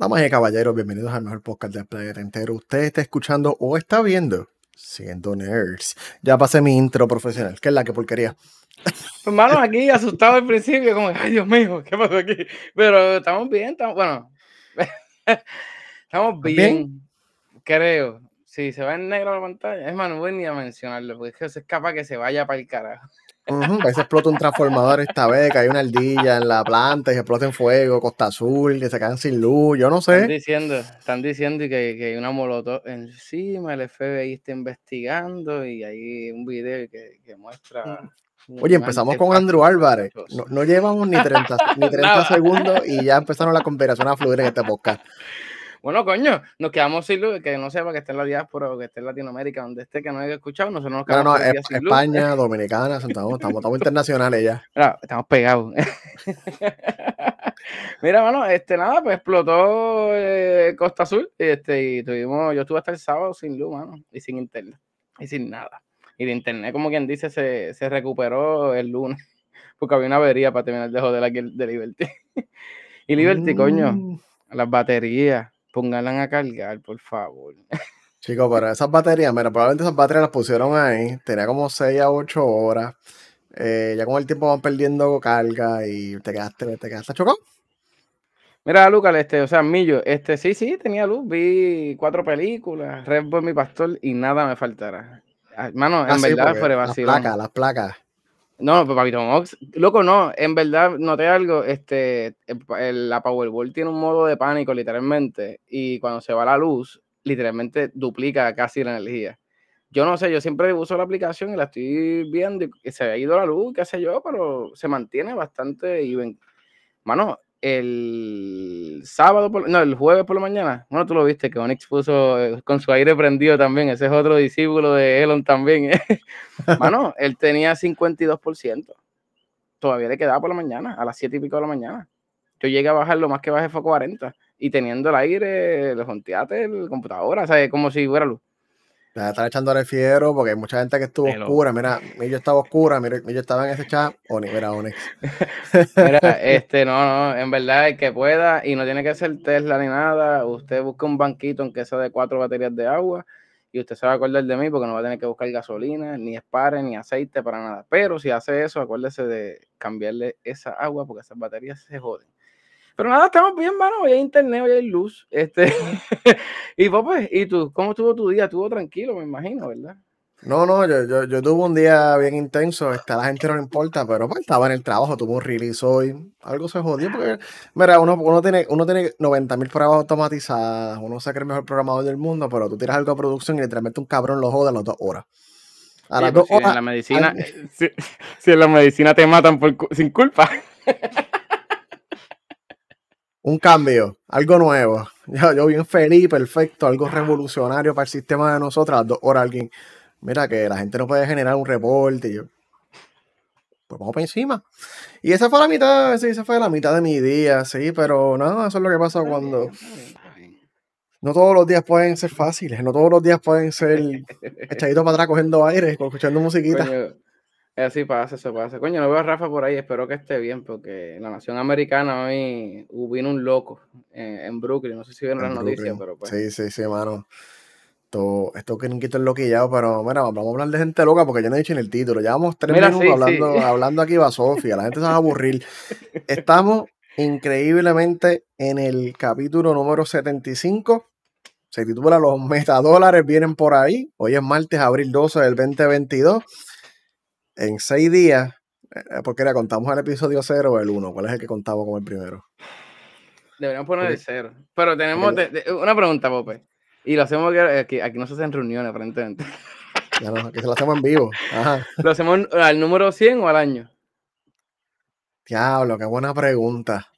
Damas y caballeros, bienvenidos al mejor podcast del planeta entero. Usted está escuchando o está viendo Siendo Nerds. Ya pasé mi intro profesional, que es la que porquería. Hermano, aquí asustado al principio, como, ay Dios mío, ¿qué pasó aquí? Pero estamos bien, estamos, bueno, estamos bien, creo. Si se va en negro la pantalla, es más, no voy ni a mencionarlo, porque es, que es capaz que se vaya para el carajo. Uh -huh, explota un transformador esta vez, que hay una ardilla en la planta y se explota en fuego, Costa Azul, que se quedan sin luz, yo no sé. Están diciendo, están diciendo que, que hay una molotov encima, el FBI está investigando y hay un video que, que muestra... Oye, empezamos con Andrew Álvarez. No, no, llevamos ni 30, ni 30 segundos y ya empezaron la conspiración a fluir en este podcast. Bueno, coño, nos quedamos sin luz, que no sepa que esté en la diáspora o que esté en Latinoamérica, donde esté, que no haya escuchado, nosotros nos quedamos no, no, es, España, luz. Dominicana, estamos, estamos, estamos internacionales ya. Mira, estamos pegados. Mira, bueno, este, nada, pues explotó eh, Costa Azul, este, y tuvimos, yo estuve hasta el sábado sin luz, mano, y sin internet, y sin nada. Y de internet, como quien dice, se, se recuperó el lunes, porque había una avería para terminar de joder aquí de Liberty. y Liberty, mm. coño, las baterías, pónganlas a cargar, por favor. Chicos, pero esas baterías, mira, probablemente esas baterías las pusieron ahí, tenía como 6 a 8 horas. Eh, ya con el tiempo van perdiendo carga y te quedaste, te quedaste chocado. Mira, Lucas, este, o sea, Millo, este, sí, sí, tenía luz, vi cuatro películas, Red Bull, mi pastor, y nada me faltará. Hermano, en Ah, sí, verdad fue Las vacilón. placas, las placas. No, Papito Mox, loco, no, en verdad noté algo, este, el- el- la Powerball tiene un modo de pánico, literalmente, y cuando se va la luz, literalmente duplica casi la energía. Yo no sé, yo siempre uso la aplicación y la estoy viendo y se ha ido la luz, qué sé yo, pero se mantiene bastante even. Mano, el sábado, por- no, el jueves por la mañana, bueno, tú lo viste, que Onyx puso eh, con su aire prendido también, ese es otro discípulo de Elon también. ¿eh? Mano, él tenía 52%. Todavía le quedaba por la mañana, a las 7 y pico de la mañana. Yo llegué a bajar, lo más que bajé fue 40. Y teniendo el aire, los jonteates, el computadora, o sea, como si fuera luz. De estar echando al fiero porque hay mucha gente que estuvo oscura. Mira, Millo estaba oscura, mira, Millo estaba en ese chat. Oni, mira, Onyx. Mira, este, no, no, en verdad, el que pueda, y no tiene que ser Tesla ni nada, usted busca un banquito en que sea de cuatro baterías de agua, y usted se va a acordar de mí porque no va a tener que buscar gasolina, ni espare, ni aceite para nada. Pero si hace eso, acuérdese de cambiarle esa agua porque esas baterías se joden. Pero nada, estamos bien, mano. Hoy hay internet, hoy hay luz. Este, y pues, ¿y tú? ¿Cómo estuvo tu día? Estuvo tranquilo, me imagino, ¿verdad? No, no, yo, yo, yo tuve un día bien intenso, este, a la gente no le importa, pero pues, estaba en el trabajo, tuve un release hoy, algo se jodió, porque, mira, uno, uno tiene, uno tiene 90 mil pruebas automatizadas, uno se cree el mejor programador del mundo, pero tú tiras algo a producción y literalmente un cabrón lo jode a las dos horas. A Sí, las pues, dos si en horas, la medicina, al- si, si en la medicina te matan por, sin culpa. Un cambio, algo nuevo. Yo, yo bien feliz, perfecto, algo revolucionario para el sistema de las dos horas alguien, mira que la gente no puede generar un reporte, y yo, pues vamos para encima. Y esa fue la mitad, sí, esa fue la mitad de mi día, sí, pero no, eso es lo que pasa cuando no todos los días pueden ser fáciles, no todos los días pueden ser echaditos para atrás cogiendo aire, escuchando musiquita. Así pasa, eso pasa. Coño, no veo a Rafa por ahí, espero que esté bien, porque en la nación americana hoy hubo vino un loco en, en Brooklyn, no sé si vieron En las noticias, pero pues. Sí, sí, sí, mano. Esto, esto que es loquillado, pero mira, vamos a hablar de gente loca porque yo no he dicho en el título. Llevamos tres Mira, minutos sí, hablando, sí. hablando aquí va Sofía, la gente se va a aburrir. Estamos increíblemente en el capítulo número 75. Se titula Los metadólares vienen por ahí. Hoy es martes, abril 12 del 2022. En seis días, eh, porque era, contamos el episodio 0 o el 1. ¿Cuál es el que contamos como el primero? Deberíamos poner el cero. Pero tenemos Ok. de- de- una pregunta, Pope. Y lo hacemos aquí, aquí no se hacen reuniones, aparentemente. Ya no, que se lo hacemos en vivo. Ajá. ¿Lo hacemos al número 100 o al año? Diablo, qué buena pregunta.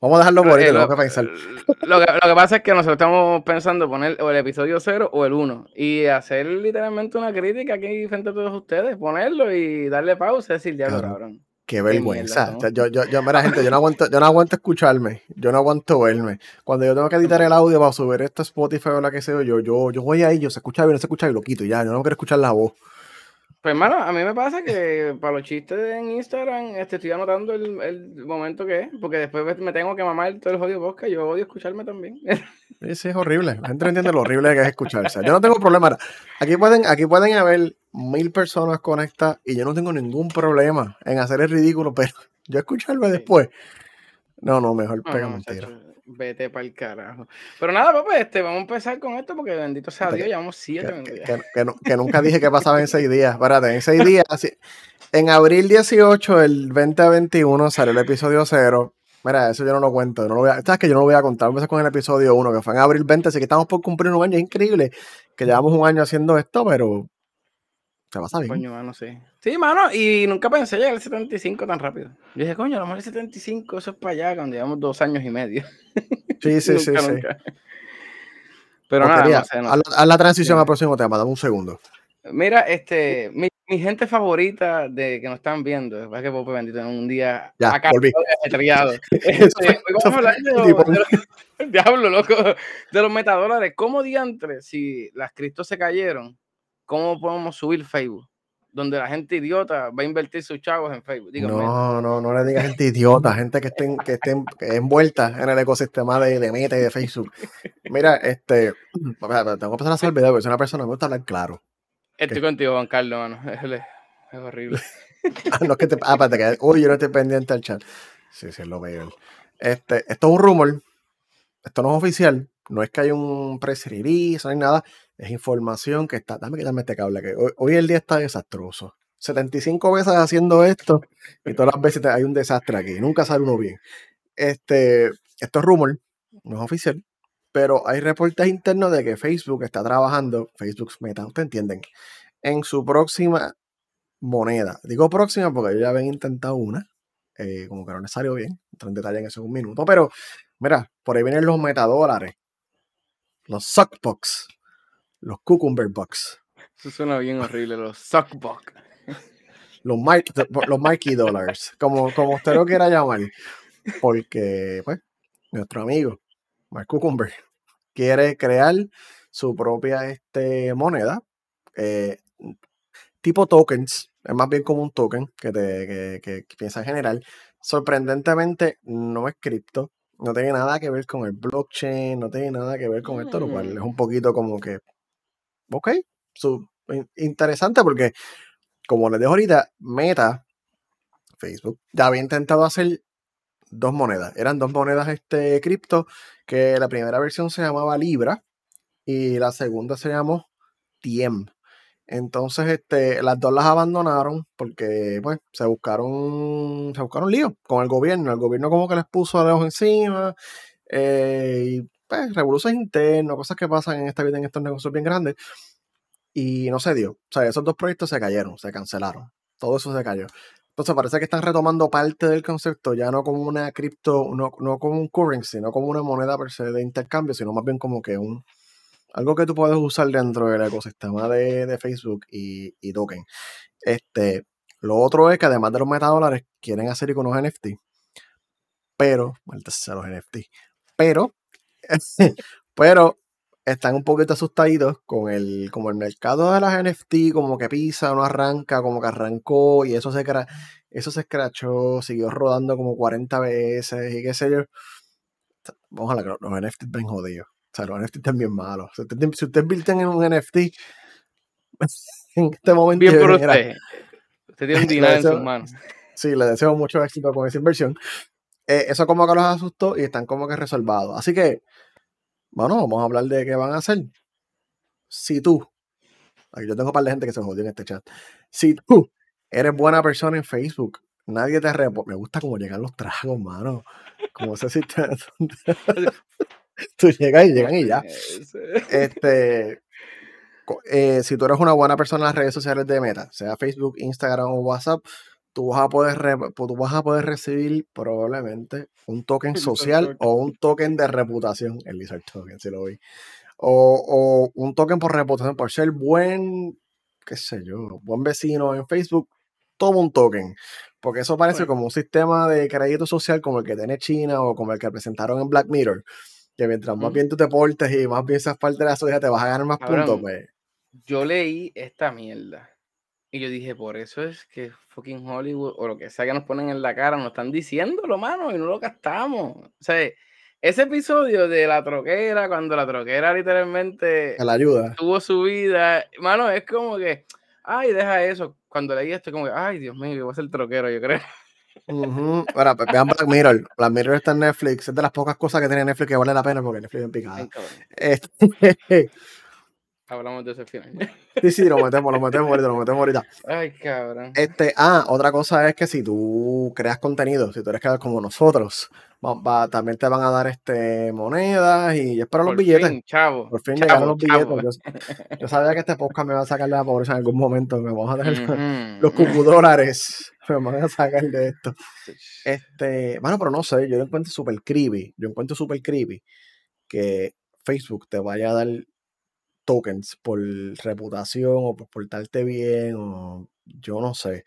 Vamos a dejarlo por ahí, Eh, lo, que pensar. lo que, lo que pasa es que nosotros estamos pensando poner o el episodio 0 o el 1 y hacer literalmente una crítica aquí frente a todos ustedes, ponerlo y darle pausa y decir, diablo, Cabrón. cabrón. Qué mierda vergüenza. son. O sea, yo, yo, yo, mira, gente, yo no aguanto, yo no aguanto escucharme. Yo no aguanto verme. Cuando yo tengo que editar el audio para subir esto a Spotify o la que sea, yo, yo, yo voy ahí, yo se escucha bien, no se escucha y lo quito y ya. Yo no quiero escuchar la voz. Pues hermano, a mí me pasa que para los chistes en Instagram este, estoy anotando el, el momento que es, porque después me tengo que mamar todo el jodido podcast. Yo odio escucharme también. Sí, es horrible. La gente no entiende lo horrible que es escucharse. Yo no tengo problema. Aquí pueden, aquí pueden haber mil personas conectadas y yo no tengo ningún problema en hacer el ridículo, pero yo escucharme después. No, no, mejor pega mentira. Vete para el carajo. Pero nada, papá, este, vamos a empezar con esto porque bendito sea Dios, llevamos siete que, que, nunca dije que pasaba en seis días. Espérate, en seis días, en abril 18 del 2021 salió el episodio cero. Mira, eso yo no lo cuento. No lo voy a, ¿Sabes que yo no lo voy a contar? Vamos a con el episodio 1, que fue en abril 20, así que estamos por cumplir un año. Es increíble que llevamos un año haciendo esto, pero se pasa bien. Coño, mano, sí. Sí, mano, y nunca pensé llegar al 75 tan rápido. Yo dije, coño, a lo mejor el 75, eso es para allá, cuando llevamos dos años y medio. Sí, sí, sí, sí. Pero nada, no sé, Haz, la, transición al próximo tema, dame un segundo. Mira, este, mi, mi, gente favorita de que nos están viendo, es que Pope bendito en un día ya, acá volví. Este, diablo, loco, de los metadólares. ¿Cómo diantres, si las criptos se cayeron, cómo podemos subir Facebook? donde la gente idiota va a invertir sus chavos en Facebook. no, no, no le digas gente idiota, gente que estén, que estén envuelta en el ecosistema de, de Meta y de Facebook. Mira, este, tengo que empezar a video porque soy una persona que me gusta hablar claro. Estoy contigo, Juan Carlos, mano. Es, es horrible. no es que te, ah, espérate, que, uy, yo no estoy pendiente al chat. Sí, sí, es lo veo. Este, esto es un rumor, esto no es oficial, no es que hay un press release, no hay nada, es información que está. Dame quitarme este cable, que hoy, el día está desastroso. 75 veces haciendo esto y todas las veces hay un desastre aquí. Nunca sale uno bien. Este, esto es rumor, no es oficial, pero hay reportes internos de que Facebook está trabajando, Facebook Meta, ustedes entienden, en su próxima moneda. Digo próxima porque ya habían intentado una, eh, como que no les salió bien, entro en detalle en eso un minuto, pero mira, por ahí vienen los metadólares, los suckbox, los Cucumber Bucks. Eso suena bien horrible, los Suckbucks. Los, los Mikey Dollars, como, como usted lo quiera llamar. Porque, pues, nuestro amigo, Mark Cucumber, quiere crear su propia este, moneda, eh, tipo tokens, es más bien como un token que, te, que, que, piensa en general. Sorprendentemente, no es cripto, no tiene nada que ver con el blockchain, no tiene nada que ver con esto, lo cual mm. es un poquito como que ok, interesante porque, como les dejo ahorita, Meta, Facebook, ya había intentado hacer dos monedas. Eran dos monedas este, cripto, que la primera versión se llamaba Libra y la segunda se llamó Tiem. Entonces, este, las dos las abandonaron porque, pues, se buscaron, se buscaron lío con el gobierno. El gobierno como que les puso a lejos encima eh, y pues, revoluciones internas, cosas que pasan en esta vida, en estos negocios bien grandes. Y no se dio. O sea, esos dos proyectos se cayeron, se cancelaron. Todo eso se cayó. Entonces parece que están retomando parte del concepto, ya no como una cripto, no, no como un currency, no como una moneda per se de intercambio, sino más bien como que un algo que tú puedes usar dentro del ecosistema de, de Facebook y, y, token. Este, lo otro es que además de los metadólares, quieren hacer iconos NFT. Pero, sea los NFT. Pero pero están un poquito asustaditos con el, como el mercado de las NFT, como que pisa, no arranca, como que arrancó y eso se, eso se escrachó, siguió rodando como 40 veces y qué sé yo. A la los NFT están jodidos. O sea, los NFT están bien malos. Si ustedes usted en un NFT, en este momento. Bien por usted. Usted tiene un dinero en sus manos. Sí, le deseo mucho éxito con esa inversión. Eh, eso como que los asustó y están como que resolvados. Así que bueno, vamos a hablar de qué van a hacer. Si tú, aquí yo tengo un par de gente que se jodió en este chat. Si tú eres buena persona en Facebook, nadie te reporta. Me gusta cómo llegan los tragos, mano. Como ese sistema. tú llegas y llegan y ya. Este, eh, si tú eres una buena persona en las redes sociales de Meta, sea Facebook, Instagram o WhatsApp, tú vas a poder, pues, tú vas a poder recibir probablemente un token social o un token de reputación, el Lizard Token, si lo vi. O, un token por reputación, por ser buen, qué sé yo, buen vecino en Facebook, toma un token. Porque eso parece como un sistema de crédito social como el que tiene China o como el que presentaron en Black Mirror. Que mientras más bien tú te portes y más bien seas parte de la sociedad, te vas a ganar más puntos, pues. Yo leí esta mierda Y yo dije, por eso es que fucking Hollywood o lo que sea que nos ponen en la cara, nos están diciendo lo mano, y no lo gastamos. O sea, ese episodio de la troquera, cuando la troquera literalmente la ayuda. tuvo su vida, mano, es como que, ay, deja eso. Cuando leí esto, como que, ay, Dios mío, yo voy a ser troquero, yo creo. Ahora, vean Black Mirror. Black Mirror está en Netflix. Es de las pocas cosas que tiene Netflix que vale la pena porque Netflix es picada. Este, Hablamos de ese final. Sí, sí, lo metemos, lo metemos ahorita, lo metemos ahorita. Ay, cabrón. Este, ah, otra cosa es que si tú creas contenido, si tú eres como nosotros, también te van a dar este monedas y espero los billetes. chavo. Por fin llegaron los billetes. Yo, sabía que este podcast me va a sacar de la pobreza en algún momento. Me vamos a dar los cucudólares. Me van a sacar de esto. Este, bueno, pero no sé, yo lo encuentro súper creepy. Yo encuentro súper creepy que Facebook te vaya a dar tokens por reputación o por portarte bien o yo no sé.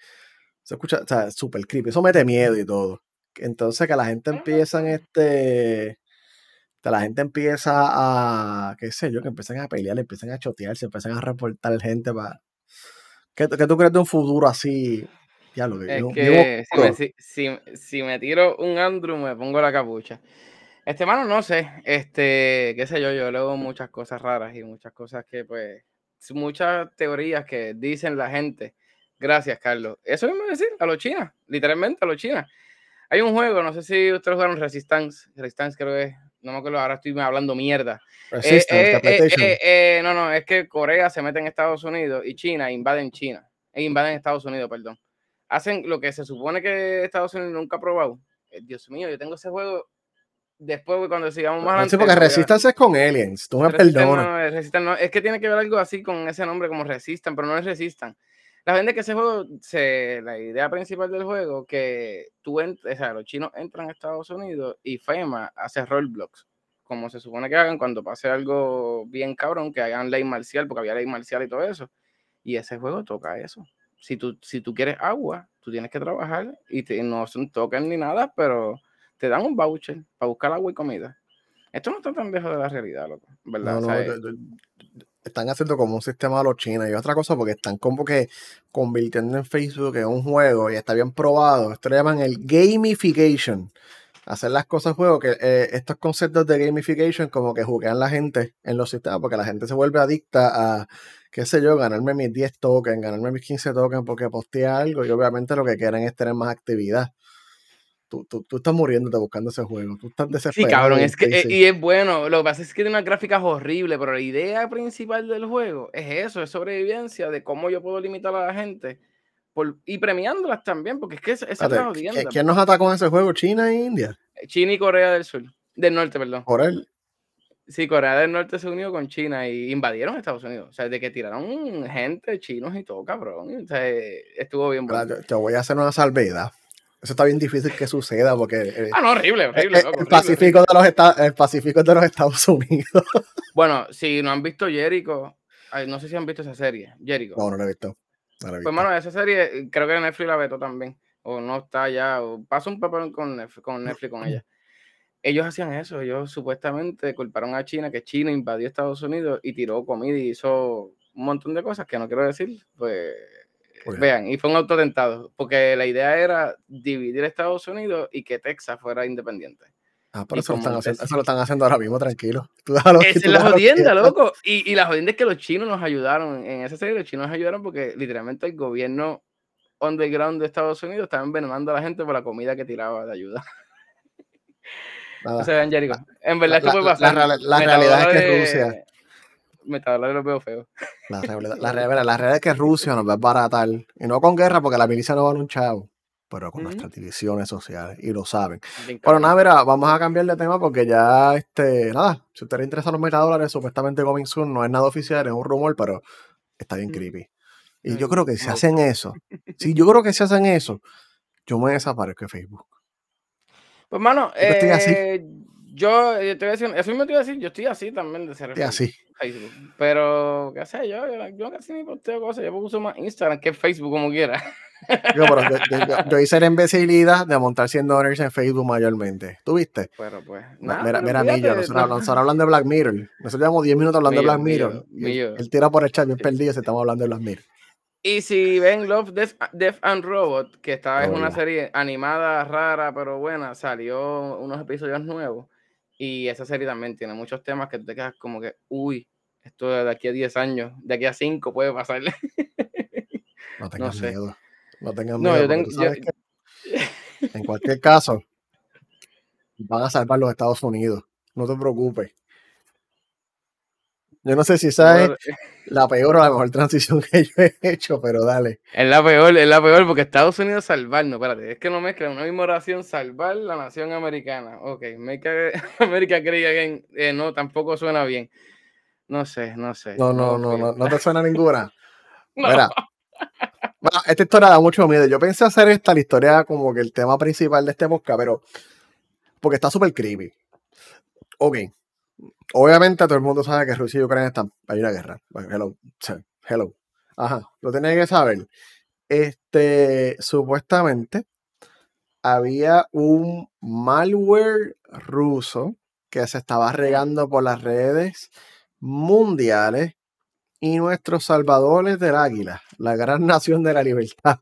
Se escucha, o sea, súper creepy. Eso mete miedo y todo. Entonces que la gente empieza en este... Que la gente empieza a, qué sé yo, que empiezan a pelear, empiezan a chotear, se empiezan a reportar gente para... ¿Qué, tú crees de un futuro así? Ya lo es que si me, si, si me tiro un Andrew me pongo la capucha. Este, mano, no sé, este, qué sé yo, yo leo muchas cosas raras y muchas cosas que, pues, muchas teorías que dicen la gente. Gracias, Carlos. Eso mismo decir, a los chinas, literalmente a los chinas. Hay un juego, no sé si ustedes jugaron Resistance, Resistance creo que es, no me acuerdo, ahora estoy hablando mierda. Resistance, eh, eh, eh, no, no, es que Corea se mete en Estados Unidos y China invaden China, e invaden Estados Unidos, perdón. Hacen lo que se supone que Estados Unidos nunca ha probado. Dios mío, yo tengo ese juego después cuando sigamos más adelante. Sí, porque Resistance es con aliens, tú me perdonas. No, es que tiene que ver algo así con ese nombre como Resistan, pero no es Resistan. La gente que ese juego, se, la idea principal del juego, que tú, o sea, los chinos entran a Estados Unidos y FEMA hace roadblocks, como se supone que hagan cuando pase algo bien cabrón, que hagan ley marcial, porque había ley marcial y todo eso. Y ese juego toca eso. Si tú, si tú quieres agua, tú tienes que trabajar y no son tokens ni nada, pero te dan un voucher para buscar agua y comida. Esto no está tan lejos de la realidad, loco. ¿Verdad? están haciendo como un sistema a los chinos y otra cosa porque están como que convirtiendo en Facebook en un juego y está bien probado. Esto le llaman el gamification. Hacer las cosas juego, que eh, estos conceptos de gamification como que juegan la gente en los sistemas porque la gente se vuelve adicta a, qué sé yo, ganarme mis 10 tokens, ganarme mis 15 tokens porque posteé algo y obviamente lo que quieren es tener más actividad tú, tú, tú, estás muriéndote buscando ese juego. Tú estás desesperado. Sí, cabrón, es que, y es bueno. Lo que pasa es que tiene unas gráficas horribles, pero la idea principal del juego es eso, es sobrevivencia, de cómo yo puedo limitar a la gente por, y premiándolas también, porque es que esa es la. ¿Quién nos atacó en ese juego? ¿China e India? China y Corea del Sur. Del Norte, perdón. ¿Por él? Sí, Corea del Norte se unió con China y invadieron Estados Unidos. O sea, de que tiraron gente, chinos y todo, cabrón. O sea, estuvo bien bueno. Te voy a hacer una salvedad. Eso está bien difícil que suceda porque... Eh, ah, no, horrible, horrible. el, Pacífico De los el Pacífico de los Estados Unidos. bueno, si no han visto Jericho, no sé si han visto esa serie, Jericho. No, no la he visto. Pues, bueno, esa serie creo que Netflix la vetó también. O no está ya, o pasa un papel con Netflix, con Netflix con ella. Ellos hacían eso, ellos supuestamente culparon a China, que China invadió Estados Unidos y tiró comida y hizo un montón de cosas que no quiero decir, pues Vean, y fue un autotentado, porque la idea era dividir Estados Unidos y que Texas fuera independiente. Ah, pero eso lo, están haciendo, eso lo, están haciendo, ahora mismo, tranquilo. Esa es la jodienda, loco. Y, y, la jodienda es que los chinos nos ayudaron. En esa serie, los chinos nos ayudaron porque literalmente el gobierno underground de Estados Unidos estaba envenenando a la gente por la comida que tiraba de ayuda. No se vean, Jericho. En verdad, esto puede pasar. La, la realidad es que Rusia Metadona lo veo feo. La realidad, la, realidad, es que Rusia nos va a baratar. Y no con guerra, porque la milicia no va a un chavo. Pero con nuestras divisiones sociales. Y lo saben. Bueno, nada, mira, vamos a cambiar de tema porque ya, este, nada, si usted le interesa los metadólares, supuestamente Coming Soon no es nada oficial, es un rumor, pero está bien creepy. Y yo creo que si hacen eso, si yo creo que si hacen eso, yo me desaparezco de Facebook. Pues, mano, eh, yo, yo te voy a decir, eso mismo te iba a decir, yo estoy así también de ser. Estoy así. Facebook. Pero, ¿qué sé yo? Yo, casi ni posteo cosas. Yo uso más Instagram que Facebook, como quiera. Yo, pero yo, hice la imbecilidad de montar 100 dólares en Facebook mayormente. ¿Tú viste? Pero pues. Nada, mira, mira, Millo. Nosotros, hablando de Black Mirror. Nosotros llevamos 10 minutos hablando de Black Mirror. Él tira por el chat bien perdido si estamos hablando de Black Mirror. Y si ven Love, Death, Death and Robot, que esta es Oh, una serie animada, rara, pero buena, salió unos episodios nuevos. Y esa serie también tiene muchos temas que te quedas como que, uy, esto de aquí a 10 años, de aquí a 5 puede pasar. No tengan sé. miedo. No tengan No, miedo. yo tengo- yo- en cualquier caso, van a salvar los Estados Unidos. No te preocupes. Yo no sé si sabes la peor o la mejor transición que yo he hecho, pero dale. Es la peor, es la peor, porque Estados Unidos salvarnos, espérate, es que no mezclan una misma oración, salvar la nación americana. Ok, make America great again. Eh, no, tampoco suena bien. No sé, no sé. No, no, no, no, no te suena ninguna. No. Mira, bueno, esta historia da mucho miedo. Yo pensé hacer esta, la historia como que el tema principal de este podcast, pero porque está súper creepy. Ok. Obviamente todo el mundo sabe que Rusia y Ucrania están, hay una guerra. Bueno, Hello. Hello. Ajá. Lo tenía que saber. Este, supuestamente había un malware ruso que se estaba regando por las redes mundiales y nuestros salvadores del águila, la gran nación de la libertad,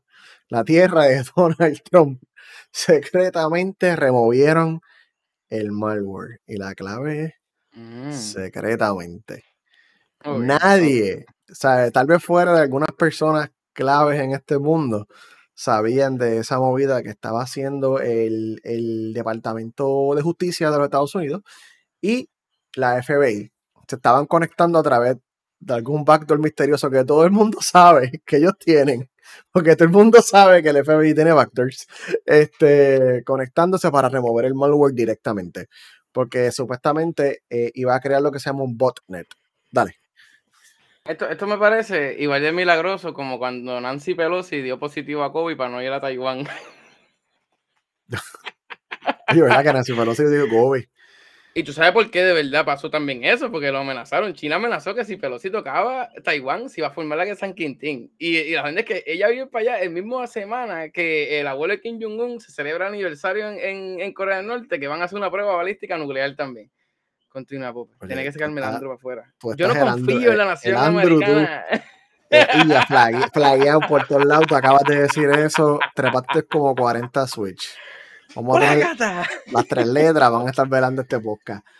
la tierra de Donald Trump, secretamente removieron el malware. Y la clave es Mm, secretamente. Nadie, o sea, tal vez fuera de algunas personas claves en este mundo, sabían de esa movida que estaba haciendo el, el Departamento de Justicia de los Estados Unidos y la FBI. Se estaban conectando a través de algún backdoor misterioso que todo el mundo sabe que ellos tienen, porque todo el mundo sabe que el FBI tiene backdoors, este, conectándose para remover el malware directamente, porque supuestamente eh, iba a crear lo que se llama un botnet. Dale. Esto, esto me parece igual de milagroso como cuando Nancy Pelosi dio positivo a COVID para no ir a Taiwán. Oye, ¿verdad que Nancy Pelosi dijo Kobe? Y tú sabes por qué de verdad pasó también eso, porque lo amenazaron. China amenazó que si Pelosi tocaba Taiwán, se iba a formar la que San Quintín. Y, y la gente es que ella vive para allá el mismo semana que el abuelo de Kim Jong-un se celebra aniversario en, en, en Corea del Norte, que van a hacer una prueba balística nuclear también. Continúa. Oye, Tiene que sacarme el tú Andrew para afuera. tú Yo no el confío Andrew- en la el nación Andrew, tú. americana. Eh, y ya flague- flagueado por todos lados, tú acabas de decir eso, trepaste como 40 Switch. Vamos a tener ¡Plácata! las tres letras, van a estar velando este podcast. Yo,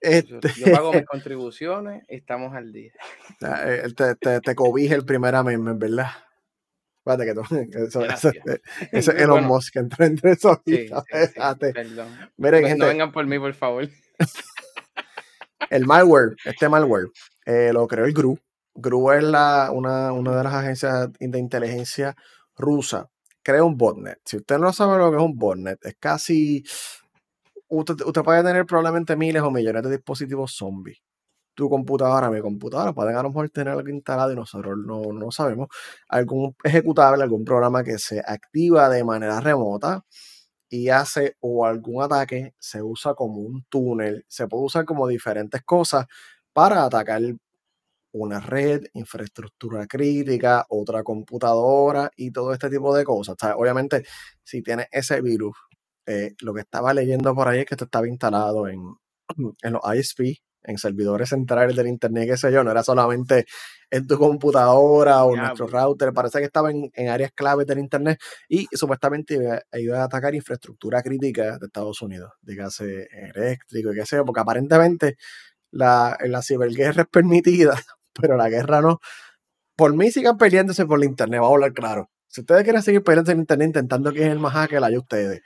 Este, yo pago mis contribuciones y estamos al día. eh, te, te, te cobije el primer amendment, ¿verdad? Espérate que tú, eso, ese Elon Bueno, Musk entró entre esos Sí, sí, sí, Espérate. perdón. Miren, No- gente, no vengan por mí, por favor. el malware, este malware, eh, lo creó el GRU. GRU es la, una, una de las agencias de inteligencia rusa. Crea un botnet. Si usted no sabe lo que es un botnet, es casi. Usted, puede tener probablemente miles o millones de dispositivos zombies. Tu computadora, mi computadora, pueden a lo mejor tener algo instalado y nosotros no, no sabemos. Algún ejecutable, algún programa que se activa de manera remota y hace o algún ataque, se usa como un túnel, se puede usar como diferentes cosas para atacar una red, infraestructura crítica, otra computadora y todo este tipo de cosas. O sea, obviamente, si tienes ese virus, eh, lo que estaba leyendo por ahí es que esto estaba instalado en, en los ISP, en servidores centrales del internet, qué sé yo, no era solamente en tu computadora o en nuestro router, parece que estaba en, en áreas claves del internet y supuestamente iba, iba a atacar infraestructura crítica de Estados Unidos, dígase eléctrico y qué sé yo, porque aparentemente la, la ciberguerra es permitida, pero la guerra no. Por mí sigan peleándose por el internet, vamos a hablar claro. Si ustedes quieren seguir peleándose en internet intentando que es el más hacker, allá ustedes.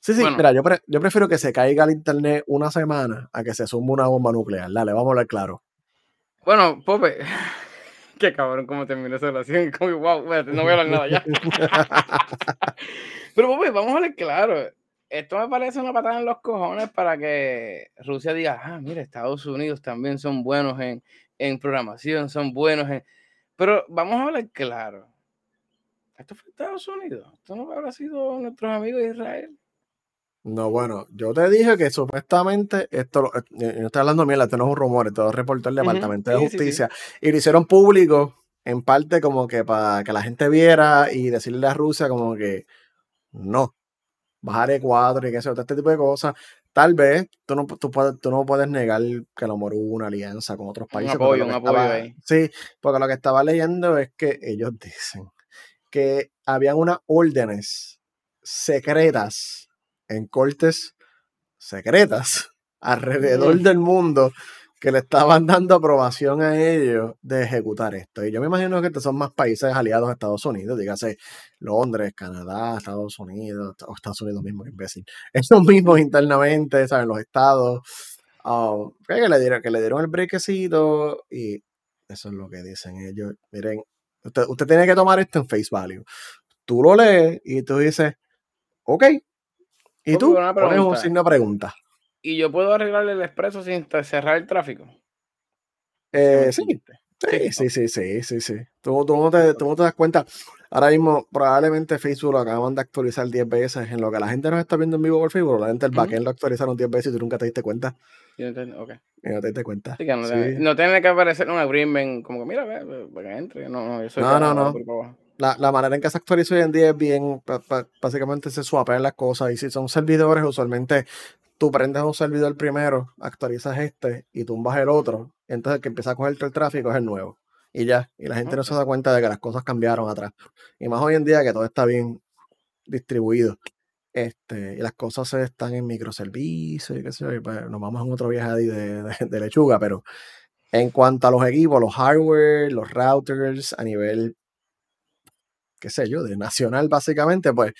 Sí, sí, Bueno. mira, yo, pre- yo prefiero que se caiga el internet una semana a que se sume una bomba nuclear. Dale, vamos a hablar claro. Bueno, Pope, qué cabrón cómo terminó esa relación. Como, wow, no voy a hablar nada ya. Pero Pope, vamos a hablar claro. Esto me parece una patada en los cojones para que Rusia diga, ah, mira, Estados Unidos también son buenos en, en programación, son buenos en... Pero vamos a hablar claro. Esto fue Estados Unidos. Esto no habrá sido nuestros amigos de Israel. No, bueno, yo te dije que supuestamente esto, lo- eh, yo no estoy hablando mierda, esto no es un rumor, esto lo reportó el Departamento de sí, sí, sí. Justicia y lo hicieron público en parte como que para que la gente viera y decirle a Rusia como que no, bajar E4 y qué sé este tipo de cosas. Tal vez tú no, tú, tú no puedes negar que a lo mejor hubo una alianza con otros países. Un apoyo, un apoyo estaba- ahí. Sí, porque lo que estaba leyendo es que ellos dicen que habían unas órdenes secretas en cortes secretas alrededor del mundo que le estaban dando aprobación a ellos de ejecutar esto. Y yo me imagino que estos son más países aliados a Estados Unidos, dígase Londres, Canadá, Estados Unidos, o Estados Unidos mismo, imbécil. Esos mismos internamente, ¿saben? Los estados. um, que, le dieron, que le dieron el brequecito y eso es lo que dicen ellos. Miren, usted, usted tiene que tomar esto en face value. Tú lo lees y tú dices, ok. Y tú pones un signo de pregunta. Y yo puedo arreglar el expreso sin te- cerrar el tráfico. Eh, sí. Sí, sí, sí, sí, sí, sí. Tú, tú no te, tú no te das cuenta. Ahora mismo, probablemente Facebook lo acaban de actualizar 10 veces. En lo que la gente nos está viendo en vivo por Facebook, la gente el backend lo actualizaron 10 veces y tú nunca te diste cuenta. Yo entiendo, ok. Y no te diste cuenta. Que no, Sí. tiene, no tiene que aparecer un agreement como que mira, ve, para que entre. No, no, No, ya no, no. abajo. La, la manera en que se actualiza hoy en día es bien, pa- pa- básicamente se swapean las cosas. Y si son servidores, usualmente tú prendes un servidor primero, actualizas este y tumbas el otro. Entonces el que empieza a coger todo el tráfico es el nuevo. Y ya. Y la gente no se da cuenta de que las cosas cambiaron atrás. Y más hoy en día que todo está bien distribuido. Este, y las cosas se están en microservicios y qué sé yo, y pues nos vamos en otro viaje de, de- de lechuga, pero en cuanto a los equipos, los hardware, los routers a nivel, qué sé yo, de nacional básicamente, pues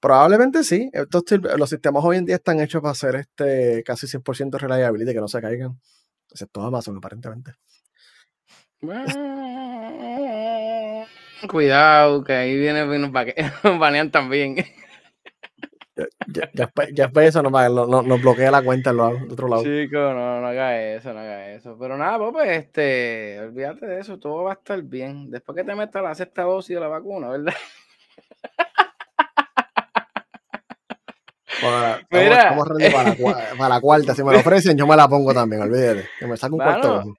probablemente sí. Estos, los sistemas hoy en día están hechos para hacer este casi 100% reliability, que no se caigan, excepto Amazon aparentemente. Cuidado, que ahí viene nos banean también. Ya, ya, ya después, eso nos, nos bloquea la cuenta del otro lado. Chico, no, no haga eso, no haga eso. Pero nada, pues, pues, este, olvídate de eso, todo va a estar bien. Después que te metas la sexta dosis de la vacuna, ¿verdad? Para, estamos, Mira. para, la, cua- para la cuarta. Si me lo ofrecen, yo me la pongo también, olvídate. Que me saque un cuarto. Mano,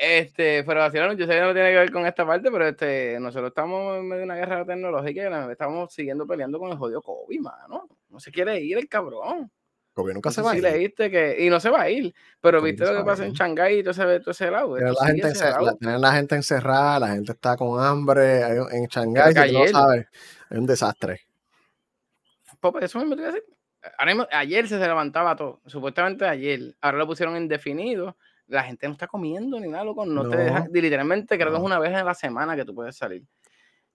Este, pero vacilaron, yo sé que no tiene que ver con esta parte, pero este, nosotros estamos en medio de una guerra tecnológica y estamos siguiendo peleando con el jodido COVID, mano. No se quiere ir el cabrón. Porque nunca No se va a si ir. leíste que, y no se va a ir, pero viste lo que pasa en. Shanghái y todo ese, todo ese lado. Esto la, gente encerrada, la gente encerrada, la gente está con hambre. En Shanghái, si tú no sabes, es un desastre. Pues, eso mismo te iba a decir. Ahora ayer se levantaba todo, supuestamente ayer. Ahora lo pusieron indefinido. La gente no está comiendo ni nada, loco. No, te y literalmente creo que es una vez en la semana que tú puedes salir.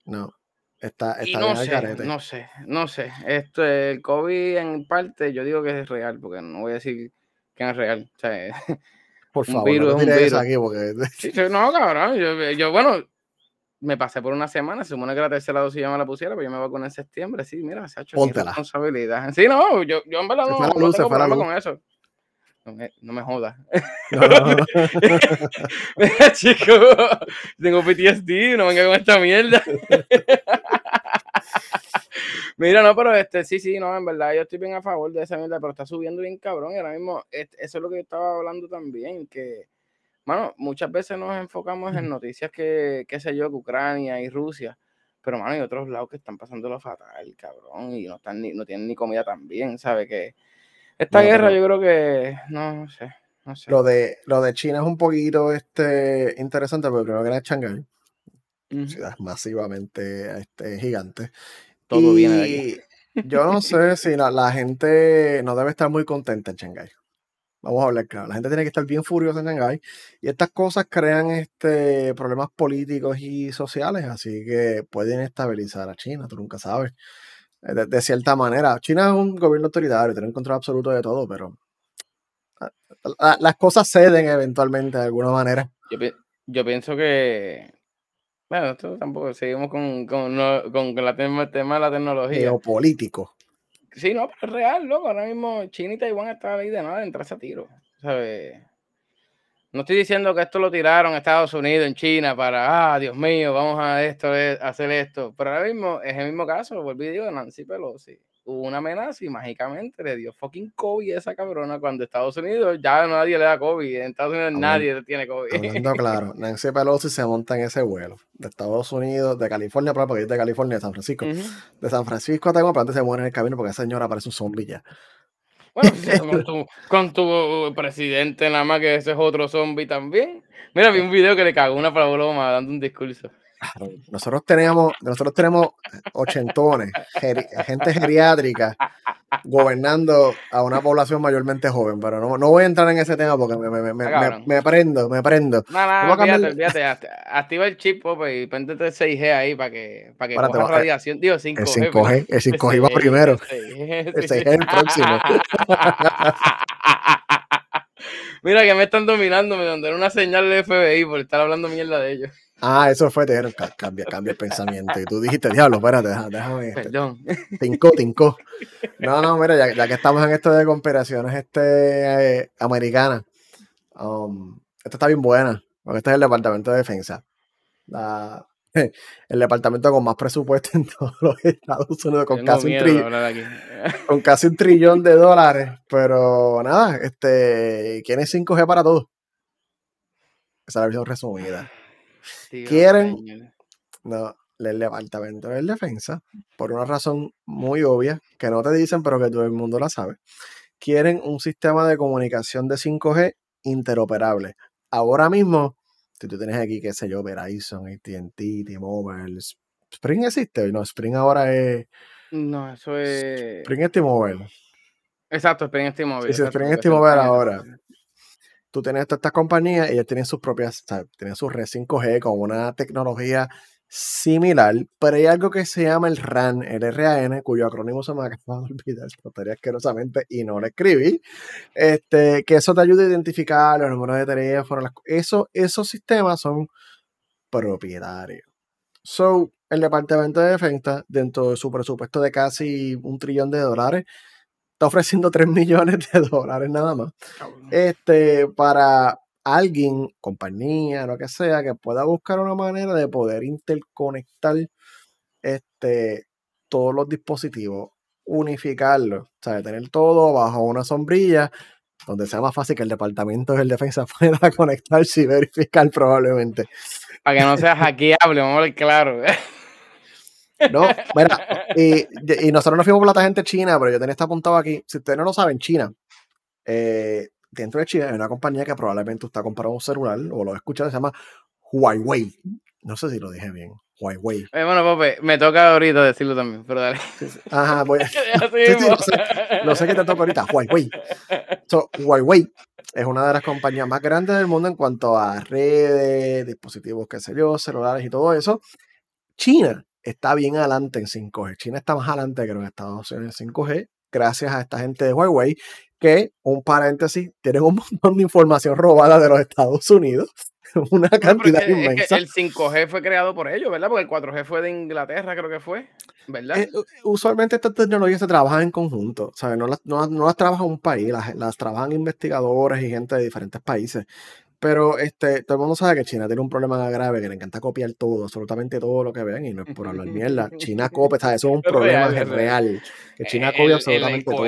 no. Está, Y está no sé, garete. no sé, no sé. Esto, el COVID en parte, yo digo que es real, porque no voy a decir que no es real. O sea, Por un favor, virus no es un virus. aquí porque Sí, sí, no, cabrón. Yo, yo, bueno, me pasé por una semana. Se supone que la tercera dosis ya me la pusiera, pero yo me vacuné en septiembre. Sí, mira, se ha hecho mi responsabilidad. Sí, no, yo, yo en verdad no, luz, tengo problema con eso. No me, no me jodas. No. Mira, chico, tengo PTSD, no venga con esta mierda. Mira, no, pero este, sí, sí, no, en verdad, yo estoy bien a favor de esa mierda, pero está subiendo bien cabrón. Y ahora mismo, este, eso es lo que yo estaba hablando también, que, mano, muchas veces nos enfocamos en noticias que, qué sé yo, que Ucrania y Rusia, pero, mano, hay otros lados que están pasando lo fatal, cabrón, y no, están ni, no tienen ni comida tan bien, ¿sabes? Que esta Bueno, guerra pero yo creo que, no, no sé, no sé. lo de, lo de China es un poquito este, interesante, porque primero que es Shanghái, Ujú. ciudad masivamente este, gigante. Todo viene de aquí. Y yo no sé si la, la gente no debe estar muy contenta en Shanghái. Vamos a hablar claro. La gente tiene que estar bien furiosa en Shanghái. Y estas cosas crean este, problemas políticos y sociales. Así que pueden estabilizar a China. Tú nunca sabes. Eh, De, de cierta manera. China es un gobierno autoritario. Tiene un control absoluto de todo. Pero ah, la- las cosas ceden eventualmente de alguna manera. Yo, pi- yo pienso que. Bueno, esto tampoco. Seguimos con, con, con, con la tema, el tema de la tecnología. Geopolítico. Sí, no, pero es real, loco. Ahora mismo China y Taiwán están ahí de nada de entrarse a tiro. ¿sabes? No estoy diciendo que esto lo tiraron Estados Unidos, en China, para, ah, Dios mío, vamos a esto, a hacer esto. Pero ahora mismo es el mismo caso, volví y digo, Nancy Pelosi. Hubo una amenaza y mágicamente le dio fucking COVID a esa cabrona cuando Estados Unidos ya nadie le da COVID. En Estados Unidos nadie tiene COVID. Hablando claro, Nancy Pelosi se monta en ese vuelo de Estados Unidos, de California, porque es de California, de San Francisco. De San Francisco a Taiwán, pero se muere en el camino porque esa señora parece un zombie ya. Bueno, con tu, con tu presidente nada más que ese es otro zombie también. Mira, vi un video que le cagó una broma dando un discurso. Nosotros tenemos, nosotros tenemos ochentones, gente geriátrica gobernando a una población mayormente joven, pero no, no voy a entrar en ese tema porque me, me, me, me prendo, me prendo. No, no, fíjate, fíjate, activa el chip pues, y péntete el 6G ahí para que, para que coja radiación. Digo, 5G. El 5G, el 5G va primero. El 6G es el próximo. Mira que me están dominando, me mandaron una señal del FBI por estar hablando mierda de ellos. Ah, eso fue, te dijeron, cambia, cambia el pensamiento. Y tú dijiste, diablo, espérate, déjame. Este, Perdón. Tincó, tincó. No, no, mira, ya, ya, que estamos en esto de comparaciones este, eh, americanas, um, esta está bien buena, porque este es el Departamento de Defensa. La, el departamento con más presupuesto en todos los Estados Unidos, con casi, un trillón, con casi un trillón de dólares. Pero nada, este, quieren 5G para todos. Esa es la versión resumida. Quieren, no, el departamento de defensa, por una razón muy obvia, que no te dicen, pero que todo el mundo la sabe, quieren un sistema de comunicación de 5G interoperable. Ahora mismo, si tú tienes aquí, qué sé yo, Verizon, AT&T, T-Mobile, Spring existe, no, Spring ahora es... No, eso es... Spring es T-Mobile. Exacto, Spring es T-Mobile. Spring es T-Mobile ahora tú tienes todas estas compañías, ellas tienen sus propias, tienen su red 5G con una tecnología similar, pero hay algo que se llama el RAN, el RAN, cuyo acrónimo se me acaba de olvidar, estaría asquerosamente y no lo escribí, este, que eso te ayuda a identificar los números de teléfono, eso, esos sistemas son propietarios. So, el Departamento de Defensa, dentro de su presupuesto de casi un trillón de dólares, está ofreciendo 3 millones de dólares nada más. Este, para alguien, compañía, lo que sea, que pueda buscar una manera de poder interconectar este, todos los dispositivos, unificarlos, o sea, tener todo bajo una sombrilla donde sea más fácil que el departamento de defensa pueda conectarse y verificar probablemente. Para que no sea hackeable, vamos a ver claro. No, mira, y, nosotros nos fuimos por la tangente china, pero yo tenía esto apuntado aquí. Si ustedes no lo saben, China, eh, dentro de China hay una compañía que probablemente usted ha comprado un celular o lo ha escuchado, se llama Huawei. No sé si lo dije bien. Huawei. Eh, bueno, Pope, me toca ahorita decirlo también, pero dale. Ajá, voy a... lo, sé, que te toca ahorita, Huawei. So, Huawei es una de las compañías más grandes del mundo en cuanto a redes, dispositivos, qué sé yo, celulares y todo eso. China está bien adelante en 5G. China está más adelante que los Estados Unidos en 5G, gracias a esta gente de Huawei, que, un paréntesis, tienen un montón de información robada de los Estados Unidos. Una cantidad inmensa. el 5G fue creado por ellos, ¿verdad? Porque el 4G fue de Inglaterra, creo que fue, ¿verdad? Eh, usualmente estas tecnologías se trabajan en conjunto, ¿sabes? No las, no, no las trabaja un país, las, las trabajan investigadores y gente de diferentes países. Pero este, todo el mundo sabe que China tiene un problema grave, que le encanta copiar todo, absolutamente todo lo que ven, y no es por hablar mierda. China copia, eso es un problema real, que China copia absolutamente todo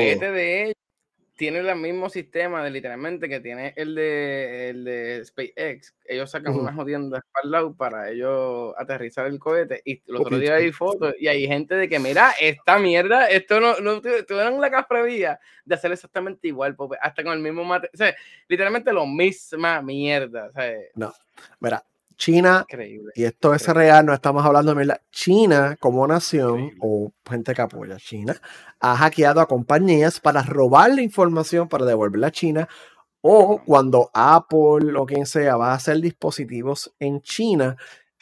tiene el mismo sistema de literalmente que tiene el de, el de SpaceX. Ellos sacan unas jodiendas para el lado para ellos aterrizar el cohete. Y los otros días hay fotos y hay gente de que, mira, esta mierda, esto no, no tuvieron la previa de hacer exactamente igual, hasta con el mismo material. O sea, literalmente lo misma mierda. No, mira, China, y esto es real, no estamos hablando de mierda. China, como nación, o gente que apoya a China, ha hackeado a compañías para robar la información para devolverla a China. O cuando Apple o quien sea va a hacer dispositivos en China,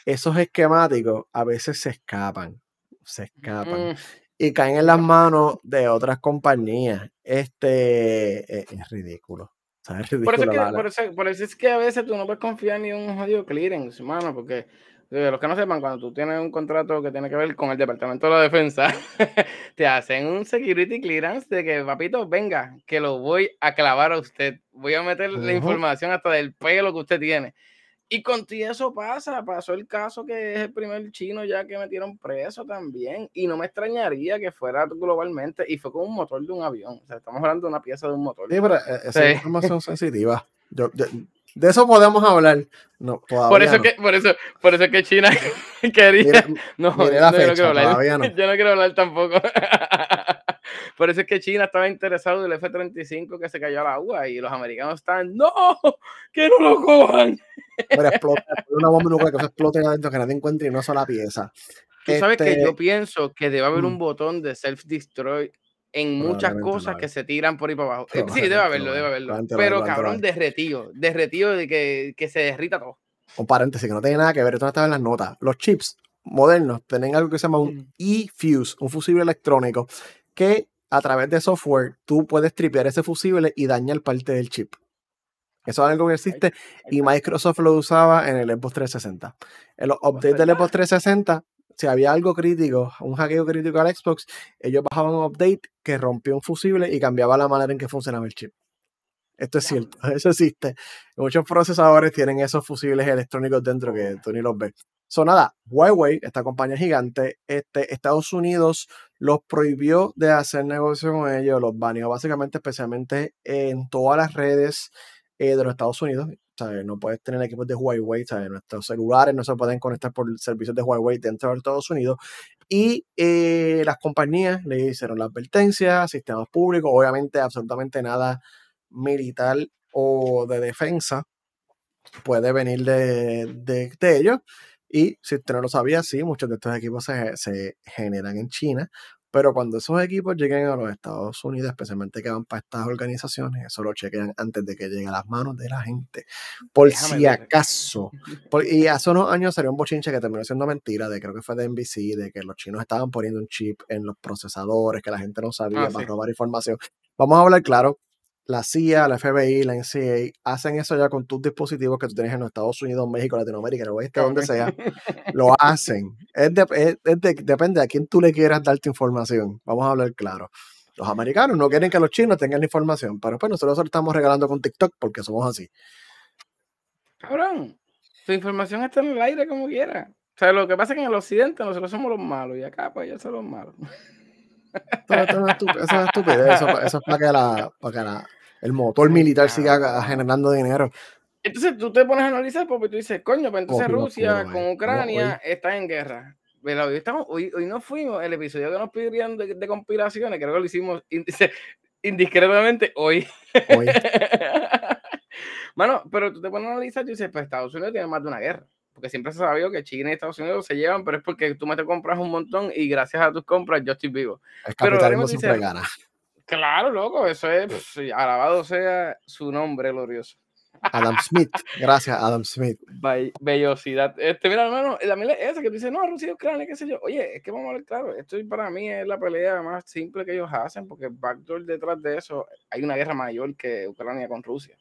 esos esquemáticos a veces se escapan. Se escapan. Mm. Y caen en las manos de otras compañías. Este es ridículo. Por eso, que, por, eso, es que a veces tú no puedes confiar ni en un jodido clearance, hermano, porque los que no sepan, cuando tú tienes un contrato que tiene que ver con el Departamento de la Defensa, te hacen un security clearance de que, papito, venga, que lo voy a clavar a usted. Voy a meter la información hasta del pelo que usted tiene. Y con ti eso pasa, pasó el caso que es el primer chino ya que metieron preso también, y no me extrañaría que fuera globalmente, y fue con un motor de un avión, o sea, estamos hablando de una pieza de un motor. Sí, pero eh, esa es información sensitiva. de eso podemos hablar. No, por eso que, por eso, por eso que China quería. no, no, yo no quiero hablar. Yo no quiero hablar tampoco. Por eso es que China estaba interesado en el F-35 que se cayó al agua y los americanos están, no, que no lo cojan. Pero explota, una bomba nuclear que se explote adentro, que nadie encuentre una sola pieza. Tú sabes que yo este, pienso que debe haber un mm. botón de self-destroy en muchas cosas que se tiran por ahí para abajo. Eh, sí, debe haberlo, debe haberlo. Pero cabrón, derretido, derretido de que, que se derrita todo. Un paréntesis que no tiene nada que ver, esto no estaba en las notas. Los chips modernos tienen algo que se llama un mm. e-fuse, un fusible electrónico, que a través de software tú puedes tripear ese fusible y dañar parte del chip. Eso es algo que existe y Microsoft lo usaba en el Xbox 360. En los updates del Xbox 360, si había algo crítico, un hackeo crítico al Xbox, ellos bajaban un update que rompió un fusible y cambiaba la manera en que funcionaba el chip. Esto es cierto, eso existe. Muchos procesadores tienen esos fusibles electrónicos dentro que tú ni los ves. So, nada, Huawei, esta compañía gigante, este, Estados Unidos los prohibió de hacer negocio con ellos, los baneó básicamente, especialmente en todas las redes eh, de los Estados Unidos. No puedes tener equipos de Huawei, nuestros celulares no se pueden conectar por servicios de Huawei dentro de Estados Unidos. Y eh, las compañías le hicieron la advertencia, sistemas públicos, obviamente absolutamente nada militar o de defensa puede venir de, de, de ellos. Y si usted no lo sabía, sí, muchos de estos equipos se, generan en China, pero cuando esos equipos lleguen a los Estados Unidos, especialmente que van para estas organizaciones, eso lo chequean antes de que llegue a las manos de la gente. Por si acaso. y hace unos años salió un bochinche que terminó siendo mentira, de creo que fue de NBC, de que los chinos estaban poniendo un chip en los procesadores, que la gente no sabía ah, para robar información. Vamos a hablar claro, la CIA, la FBI, la NCA hacen eso ya con tus dispositivos que tú tienes en los Estados Unidos, México, Latinoamérica, el oeste, donde sea. Lo hacen. Es depende a quién tú le quieras darte información. Vamos a hablar claro. Los americanos no quieren que los chinos tengan la información, pero pues nosotros lo estamos regalando con TikTok porque somos así. Cabrón, tu información está en el aire como quiera. O sea, lo que pasa es que en el occidente nosotros somos los malos y acá pues ellos son los malos. Eso, es estupidez, eso, es para que la, para que la el motor militar siga generando dinero. Entonces tú te pones a analizar porque tú dices, coño, pues entonces Rusia con Ucrania está en guerra. Pero hoy, estamos, hoy, hoy no fuimos, el episodio que nos pidieron de, de conspiraciones, creo que lo hicimos indiscretamente hoy. hoy. Mano, pero tú te pones a analizar y dices, pues Estados Unidos tiene más de una guerra. Porque siempre se ha sabido que China y Estados Unidos se llevan, pero es porque tú me te compras un montón y gracias a tus compras yo estoy vivo. El capitalismo siempre gana. Claro, loco, eso es, pues, alabado sea su nombre glorioso. Adam Smith, gracias Adam Smith. Bellosidad. Este, mira, hermano, la esa que tú dices, no, Rusia y Ucrania, qué sé yo. Oye, es que vamos a ver claro, esto para mí es la pelea más simple que ellos hacen, porque backdoor detrás de eso hay una guerra mayor que Ucrania con Rusia.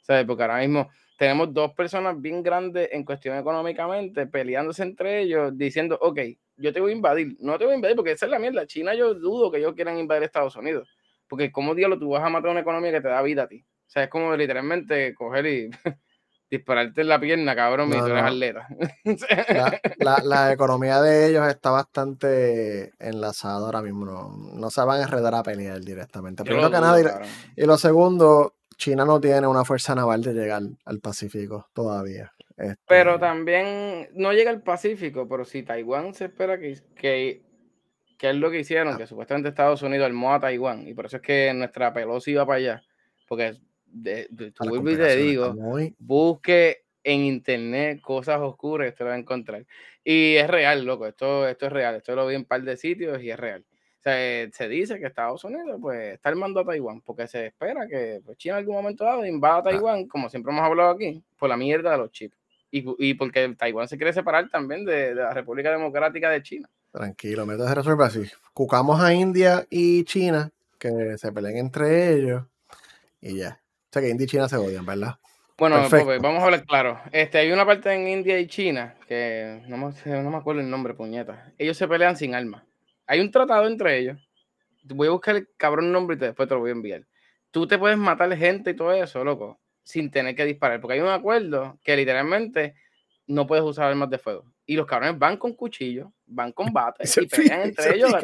¿Sabes? Porque ahora mismo tenemos dos personas bien grandes en cuestión económicamente peleándose entre ellos, diciendo, ok, yo te voy a invadir. No te voy a invadir porque esa es la mierda. China, yo dudo que ellos quieran invadir Estados Unidos porque como diablo tú vas a matar una economía que te da vida a ti. O sea, es como literalmente coger y dispararte en la pierna, cabrón, y tú eres atleta. La, economía de ellos está bastante enlazada ahora mismo. No, se van a enredar a pelear directamente. Primero que nada, y, lo segundo, China no tiene una fuerza naval de llegar al Pacífico todavía. Pero este también no llega al Pacífico, pero si Taiwán se espera que, que ¿Qué es lo que hicieron? Que supuestamente Estados Unidos armó a Taiwán y por eso es que nuestra Pelosi iba para allá. Porque de, de, y te digo, busque en internet cosas oscuras y usted lo va a encontrar. Y es real, loco, esto, esto es real. Esto lo vi en un par de sitios y es real. O sea, eh, se dice que Estados Unidos pues, está armando a Taiwán porque se espera que pues, China en algún momento dado invada a Taiwán, como siempre hemos hablado aquí, por la mierda de los chips. Y, y porque Taiwán se quiere separar también de, de la República Democrática de China. Tranquilo, método de resolver así. Cucamos a India y China, que se peleen entre ellos y ya. O sea que India y China se odian, ¿verdad? Bueno, vamos a hablar claro. Este, hay una parte en India y China que no me, no me acuerdo el nombre, puñeta. Ellos se pelean sin armas. Hay un tratado entre ellos. Voy a buscar el cabrón nombre y después te lo voy a enviar. Tú te puedes matar gente y todo eso, loco. sin tener que disparar, porque hay un acuerdo que literalmente no puedes usar armas de fuego. Y los cabrones van con cuchillos, van con bates y pelean entre ellos.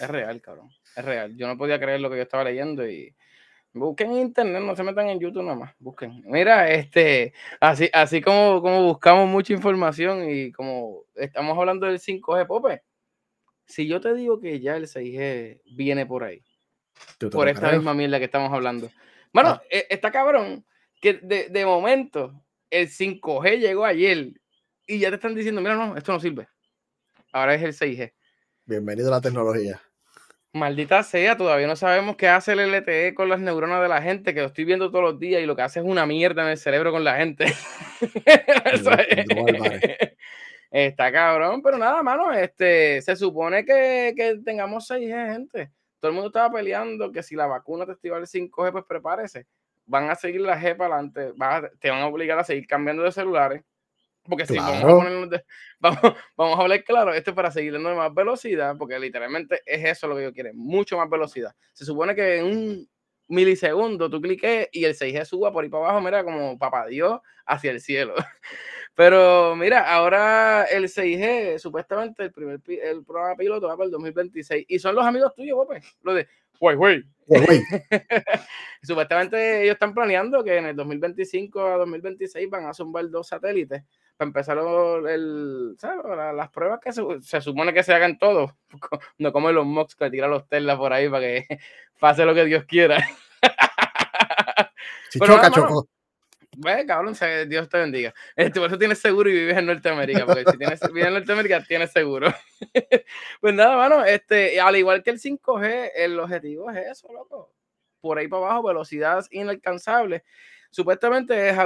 Es real, cabrón. Es real. Yo no podía creer lo que yo estaba leyendo y busquen en internet, no se metan en YouTube nada más. Busquen. Mira, este, así, así como, como buscamos mucha información y como estamos hablando del 5G, Pope, si yo te digo que ya el 6G viene por ahí, por esta misma mierda que estamos hablando. Bueno, ah. e, está cabrón que de, de momento el 5G llegó ayer y ya te están diciendo, mira, no, esto no sirve. Ahora es el 6G. Bienvenido a la tecnología. Maldita sea, todavía no sabemos qué hace el LTE con las neuronas de la gente, que lo estoy viendo todos los días y lo que hace es una mierda en el cerebro con la gente. Está cabrón, pero nada, mano, este, se supone que, que tengamos 6G, gente. Todo el mundo estaba peleando que si la vacuna te activa el 5G, pues prepárese. Van a seguir la G para adelante, te van a obligar a seguir cambiando de celulares porque si vamos, a vamos, a hablar claro, esto es para seguir dando más velocidad, porque literalmente es eso lo que yo quiero, mucho más velocidad. Se supone que en un milisegundo tú cliques y el 6G suba por ahí para abajo, mira, como papá Dios hacia el cielo. Pero mira, ahora el 6G, supuestamente el primer el programa piloto va para el 2026. Y son los amigos tuyos, lo de Huawei. supuestamente ellos están planeando que en el 2025 a 2026 van a zumbar dos satélites para empezar el, las pruebas que se, supone que se hagan todos, no como los mocks que tiran los Tesla por ahí para que pase lo que Dios quiera. Si choca, chocó. Bueno, cabrón, Dios te bendiga. Este, por eso tienes seguro y vives en Norteamérica, porque si tienes, vives en Norteamérica, tienes seguro. pues nada, mano, este, al igual que el 5G, el objetivo es eso, loco. Por ahí para abajo, velocidades inalcanzables supuestamente es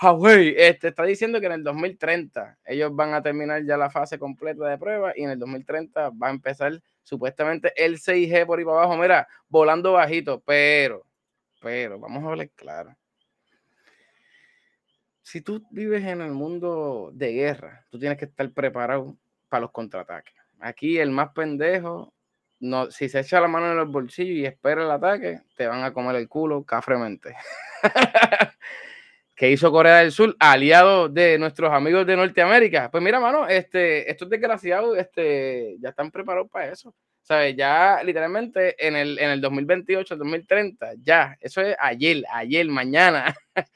Huawei este, está diciendo que en el 2030 ellos van a terminar ya la fase completa de prueba y en el 2030 va a empezar supuestamente el 6G por ahí para abajo, mira, volando bajito, pero, pero, vamos a hablar claro. Si tú vives en el mundo de guerra, tú tienes que estar preparado para los contraataques. Aquí el más pendejo no, si se echa la mano en el bolsillo y espera el ataque, te van a comer el culo cafremente. ¿Qué hizo Corea del Sur? Aliado de nuestros amigos de Norteamérica. Pues mira, mano, este, estos desgraciados este, ya están preparados para eso. ¿Sabes? Ya literalmente en el, en el 2028, 2030, ya, eso es ayer, ayer, mañana.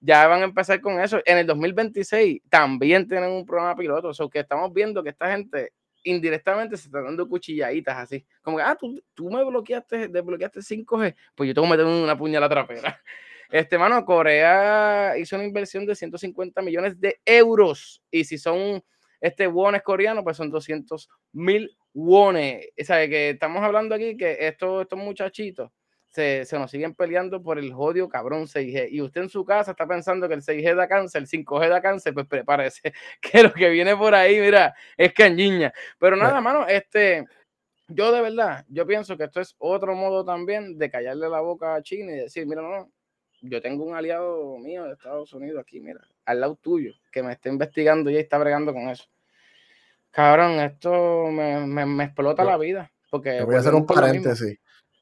ya van a empezar con eso. En el 2026 también tienen un programa piloto. O sea, que estamos viendo que esta gente indirectamente se están dando cuchilladitas así. Como que, ah, tú, tú me bloqueaste, desbloqueaste 5G, pues yo tengo que meter una puñalada trapera. Este, mano, Corea hizo una inversión de 150 millones de euros. Y si son este wones coreanos, pues son 200 mil wones. O sea, que estamos hablando aquí que estos, estos muchachitos se, se, nos siguen peleando por el jodio cabrón 6G. Y usted en su casa está pensando que el 6G da cáncer, el 5G da cáncer, pues prepárese, que lo que viene por ahí, mira, es cañiña. Pero nada, mano, este, yo de verdad, yo pienso que esto es otro modo también de callarle la boca a China y decir, mira, no, no, yo tengo un aliado mío de Estados Unidos aquí, mira, al lado tuyo, que me está investigando y está bregando con eso. Cabrón, esto me, me, explota la vida. Porque voy a hacer un paréntesis.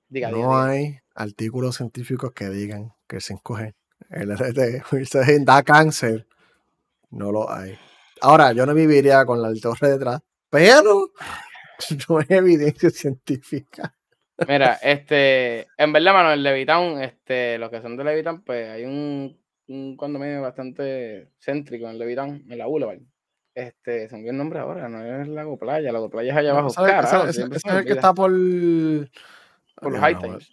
No hay artículos científicos que digan que el 5G, el da cáncer. No lo hay. Ahora, yo no viviría con la torre detrás, pero no hay evidencia científica. Mira, este, en verdad, mano, el Levitown, este, los que son de Levitown, pues hay un, un condominio bastante céntrico en Levitown, en la Boulevard. Este, se me el nombre ahora, no es Lago Playa, Lago Playa es allá abajo. ese, es el que está por. Por los High Times.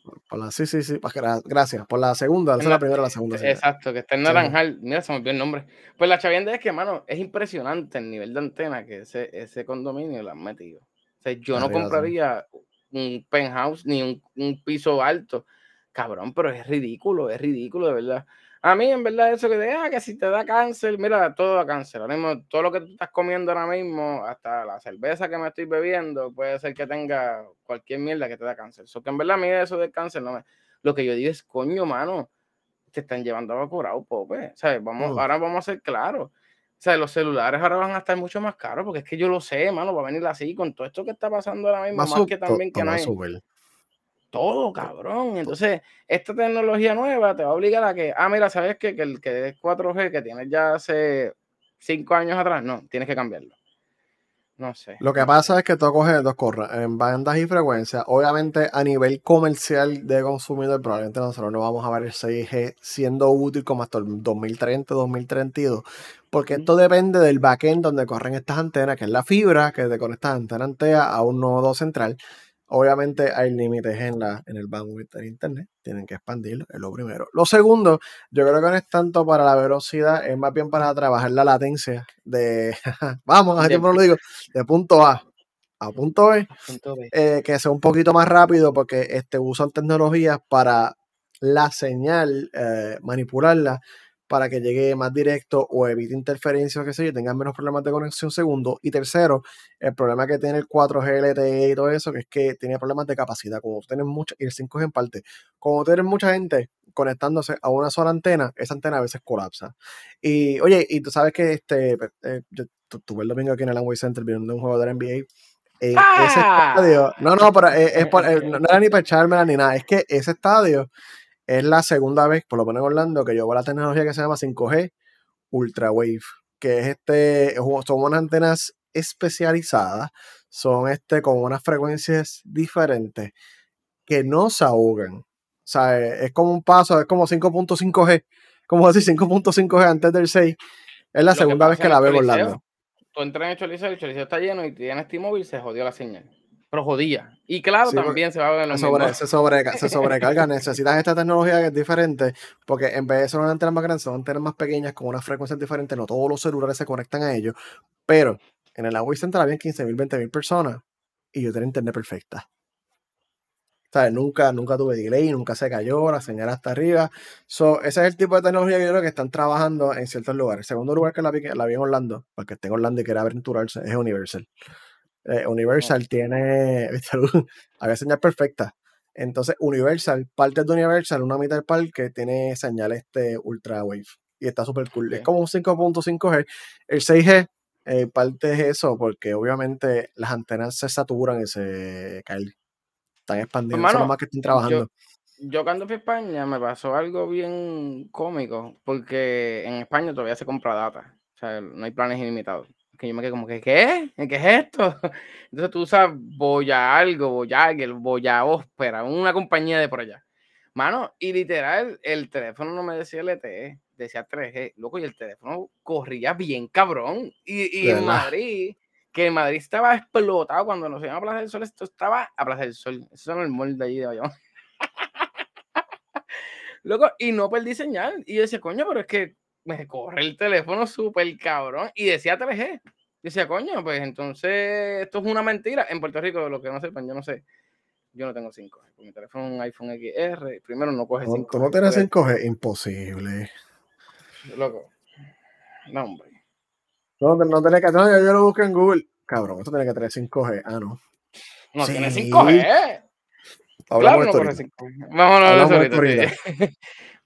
sí, sí, sí. Pues, gracias. Por la segunda, esa es la primera la segunda. Exacto, que está en Naranjal. Mira, se me olvidó el nombre. Pues la chavienda es que, mano, es impresionante el nivel de antena que ese, ese condominio le han metido. O sea, yo no compraría un penthouse ni un, piso alto. Cabrón, pero es ridículo, es ridículo, de verdad. A mí, en verdad, eso que te ah, que si te da cáncer, mira, todo da cáncer. Ahora mismo, todo lo que tú estás comiendo ahora mismo, hasta la cerveza que me estoy bebiendo, puede ser que tenga cualquier mierda que te da cáncer. Eso que en verdad, a mí eso del cáncer no me. Lo que yo digo es, coño, mano, te están llevando a curado, pope. ¿Sabes? Vamos, ahora vamos a ser claros. O sea, los celulares ahora van a estar mucho más caros, porque es que yo lo sé, mano, va a venir así con todo esto que está pasando ahora mismo, más, que también que no hay. Todo, cabrón. Entonces, esta tecnología nueva te va a obligar a que, ah, mira, ¿sabes qué? Que el que es 4G que tienes ya hace cinco años atrás, no, tienes que cambiarlo. No sé. Lo que pasa es que tú coges dos cosas, en bandas y frecuencias. Obviamente, a nivel comercial de consumidor, probablemente nosotros no vamos a ver el 6G siendo útil como hasta el 2030, 2032, porque esto depende del backend donde corren estas antenas, que es la fibra que te conecta antena antena a un nodo central. Obviamente hay límites en, la, en el bandwidth del internet, tienen que expandirlo, es lo primero. Lo segundo, yo creo que no es tanto para la velocidad, es más bien para trabajar la latencia de, vamos, a siempre lo digo, de punto A a punto B, eh, que sea un poquito más rápido porque este, usan tecnologías para la señal, eh, manipularla para que llegue más directo o evite interferencias, que sé yo, tengan menos problemas de conexión segundo. Y tercero, el problema que tiene el 4G LTE y todo eso, que es que tiene problemas de capacidad. Como tienes mucha, y el 5G en parte, como tienes mucha gente conectándose a una sola antena, esa antena a veces colapsa. Y oye, y tú sabes que este, eh, yo tuve el domingo aquí en el Amway Center viendo un juego de la NBA. ese ¡Ah! estadio, no, no, pero es, es eh, no era ni para echármela ni nada, es que ese estadio es la segunda vez, por lo menos en Orlando, que yo veo la tecnología que se llama 5G Ultra Wave, que es este, son unas antenas especializadas, son este con unas frecuencias diferentes que no se ahogan. O sea, es como un paso, es como 5.5G, como decir 5.5G antes del 6. Es la segunda vez que la veo Orlando. Tú entras en el Choliseo, el Choliseo está lleno y tienes T-Mobile, se jodió la señal pero jodía. Y claro, también se va a ver lo se, sobre, se, se, sobrecarga. Necesitas esta tecnología que es diferente, porque en vez de ser una antena más grande, son antenas más pequeñas con unas frecuencias diferentes. No todos los celulares se conectan a ellos. Pero en el Huawei Center había 15.000, 20.000 personas y yo tenía internet perfecta. ¿Sabes? Nunca, nunca tuve delay, nunca se cayó, la señal hasta arriba. So, ese es el tipo de tecnología que yo creo que están trabajando en ciertos lugares. El segundo lugar que la vi, la vi en Orlando, porque tengo Orlando y quiere aventurarse, es Universal. Eh, Universal tiene, había señal perfecta. Entonces, Universal, parte de Universal, una mitad del parque tiene señal este Ultra Wave. Y está súper cool. Es como un 5.5G. El 6G, eh, parte es eso, porque obviamente las antenas se saturan y se caen. Están expandiendo. Eso es lo más que están trabajando. Yo, yo, cuando fui a España me pasó algo bien cómico, porque en España todavía se compra data. O sea, no hay planes ilimitados que yo me quedé como que, ¿qué? ¿Qué es esto? Entonces tú usas Boya algo, Boya el Boya Óspera, una compañía de por allá. Mano, y literal, el teléfono no me decía LTE, decía 3G, loco, y el teléfono corría bien cabrón. Y, en Madrid, que en Madrid estaba explotado cuando nos íbamos a Plaza del Sol, esto estaba a Plaza del Sol, eso es el molde allí de Bayamón. loco, y no perdí señal. Y yo decía, coño, pero es que me corre el teléfono súper cabrón y decía 3G. Decía, coño, pues entonces esto es una mentira. En Puerto Rico, lo que no sepan, yo no sé. Yo no tengo 5G. mi teléfono es un iPhone XR. Primero no coge 5G. ¿Tú no tienes 5G? Imposible. Loco. No, hombre. No, no tenés que. No, yo, lo busco en Google. Cabrón, esto tiene que tener 5G. Ah, no. No tiene 5G. Hablamos claro, no 5G. Vámonos a ahorita.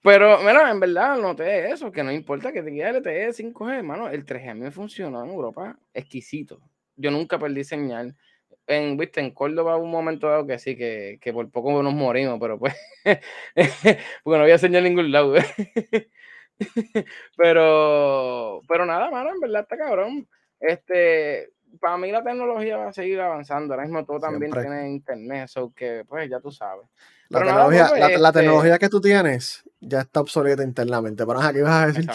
Pero, mira, en verdad noté eso, que no importa que te quede LTE 5G, hermano, el 3G a mí me funcionó en Europa exquisito. Yo nunca perdí señal. En, viste, en Córdoba un momento dado que sí, que, que por poco nos morimos, pero pues, porque no había señal en ningún lado. pero, pero nada, mano, en verdad está cabrón. Este, para mí la tecnología va a seguir avanzando. Ahora mismo todo también tiene internet, eso que pues ya tú sabes. La, tecnología, la, este tecnología, que tú tienes ya está obsoleta internamente. Pero ¿qué vas a decir?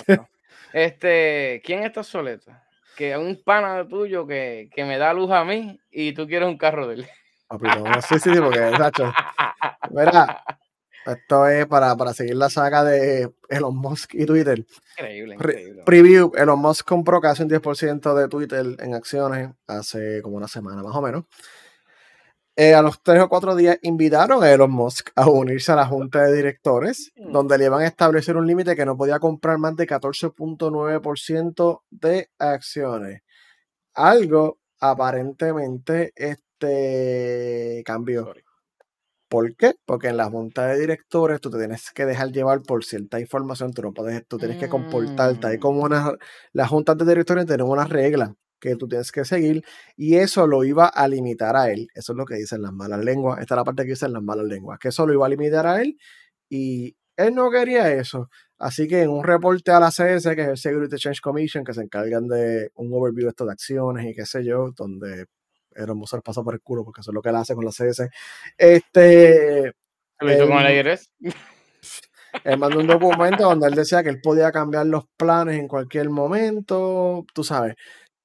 Este, ¿quién está obsoleto? Que un pana tuyo que, que, me da luz a mí y tú quieres un carro de él. sí, sí, sí, porque, Sacho, mira, esto es para, para, seguir la saga de Elon Musk y Twitter. Increíble, increíble. Preview, Elon Musk compró casi un 10% de Twitter en acciones hace como una semana más o menos. Eh, a los tres o cuatro días invitaron a Elon Musk a unirse a la junta de directores, mm. donde le iban a establecer un límite que no podía comprar más de 14.9% de acciones. Algo aparentemente este cambió. ¿Por qué? Porque en la junta de directores tú te tienes que dejar llevar por cierta información, tú no puedes, tú tienes que comportarte. Hay mm. como una, las juntas de directores tienen unas reglas que tú tienes que seguir y eso lo iba a limitar a él. Eso es lo que dicen las malas lenguas. Esta es la parte que dicen las malas lenguas, que eso lo iba a limitar a él y él no quería eso. Así que en un reporte a la CS, que es el Security Change Commission, que se encargan de un overview de estas acciones y qué sé yo, donde Elon Musk pasa por el culo porque eso es lo que él hace con la CS. Este. ¿Lo hizo con el IRS? Él mandó un documento donde él decía que él podía cambiar los planes en cualquier momento, tú sabes.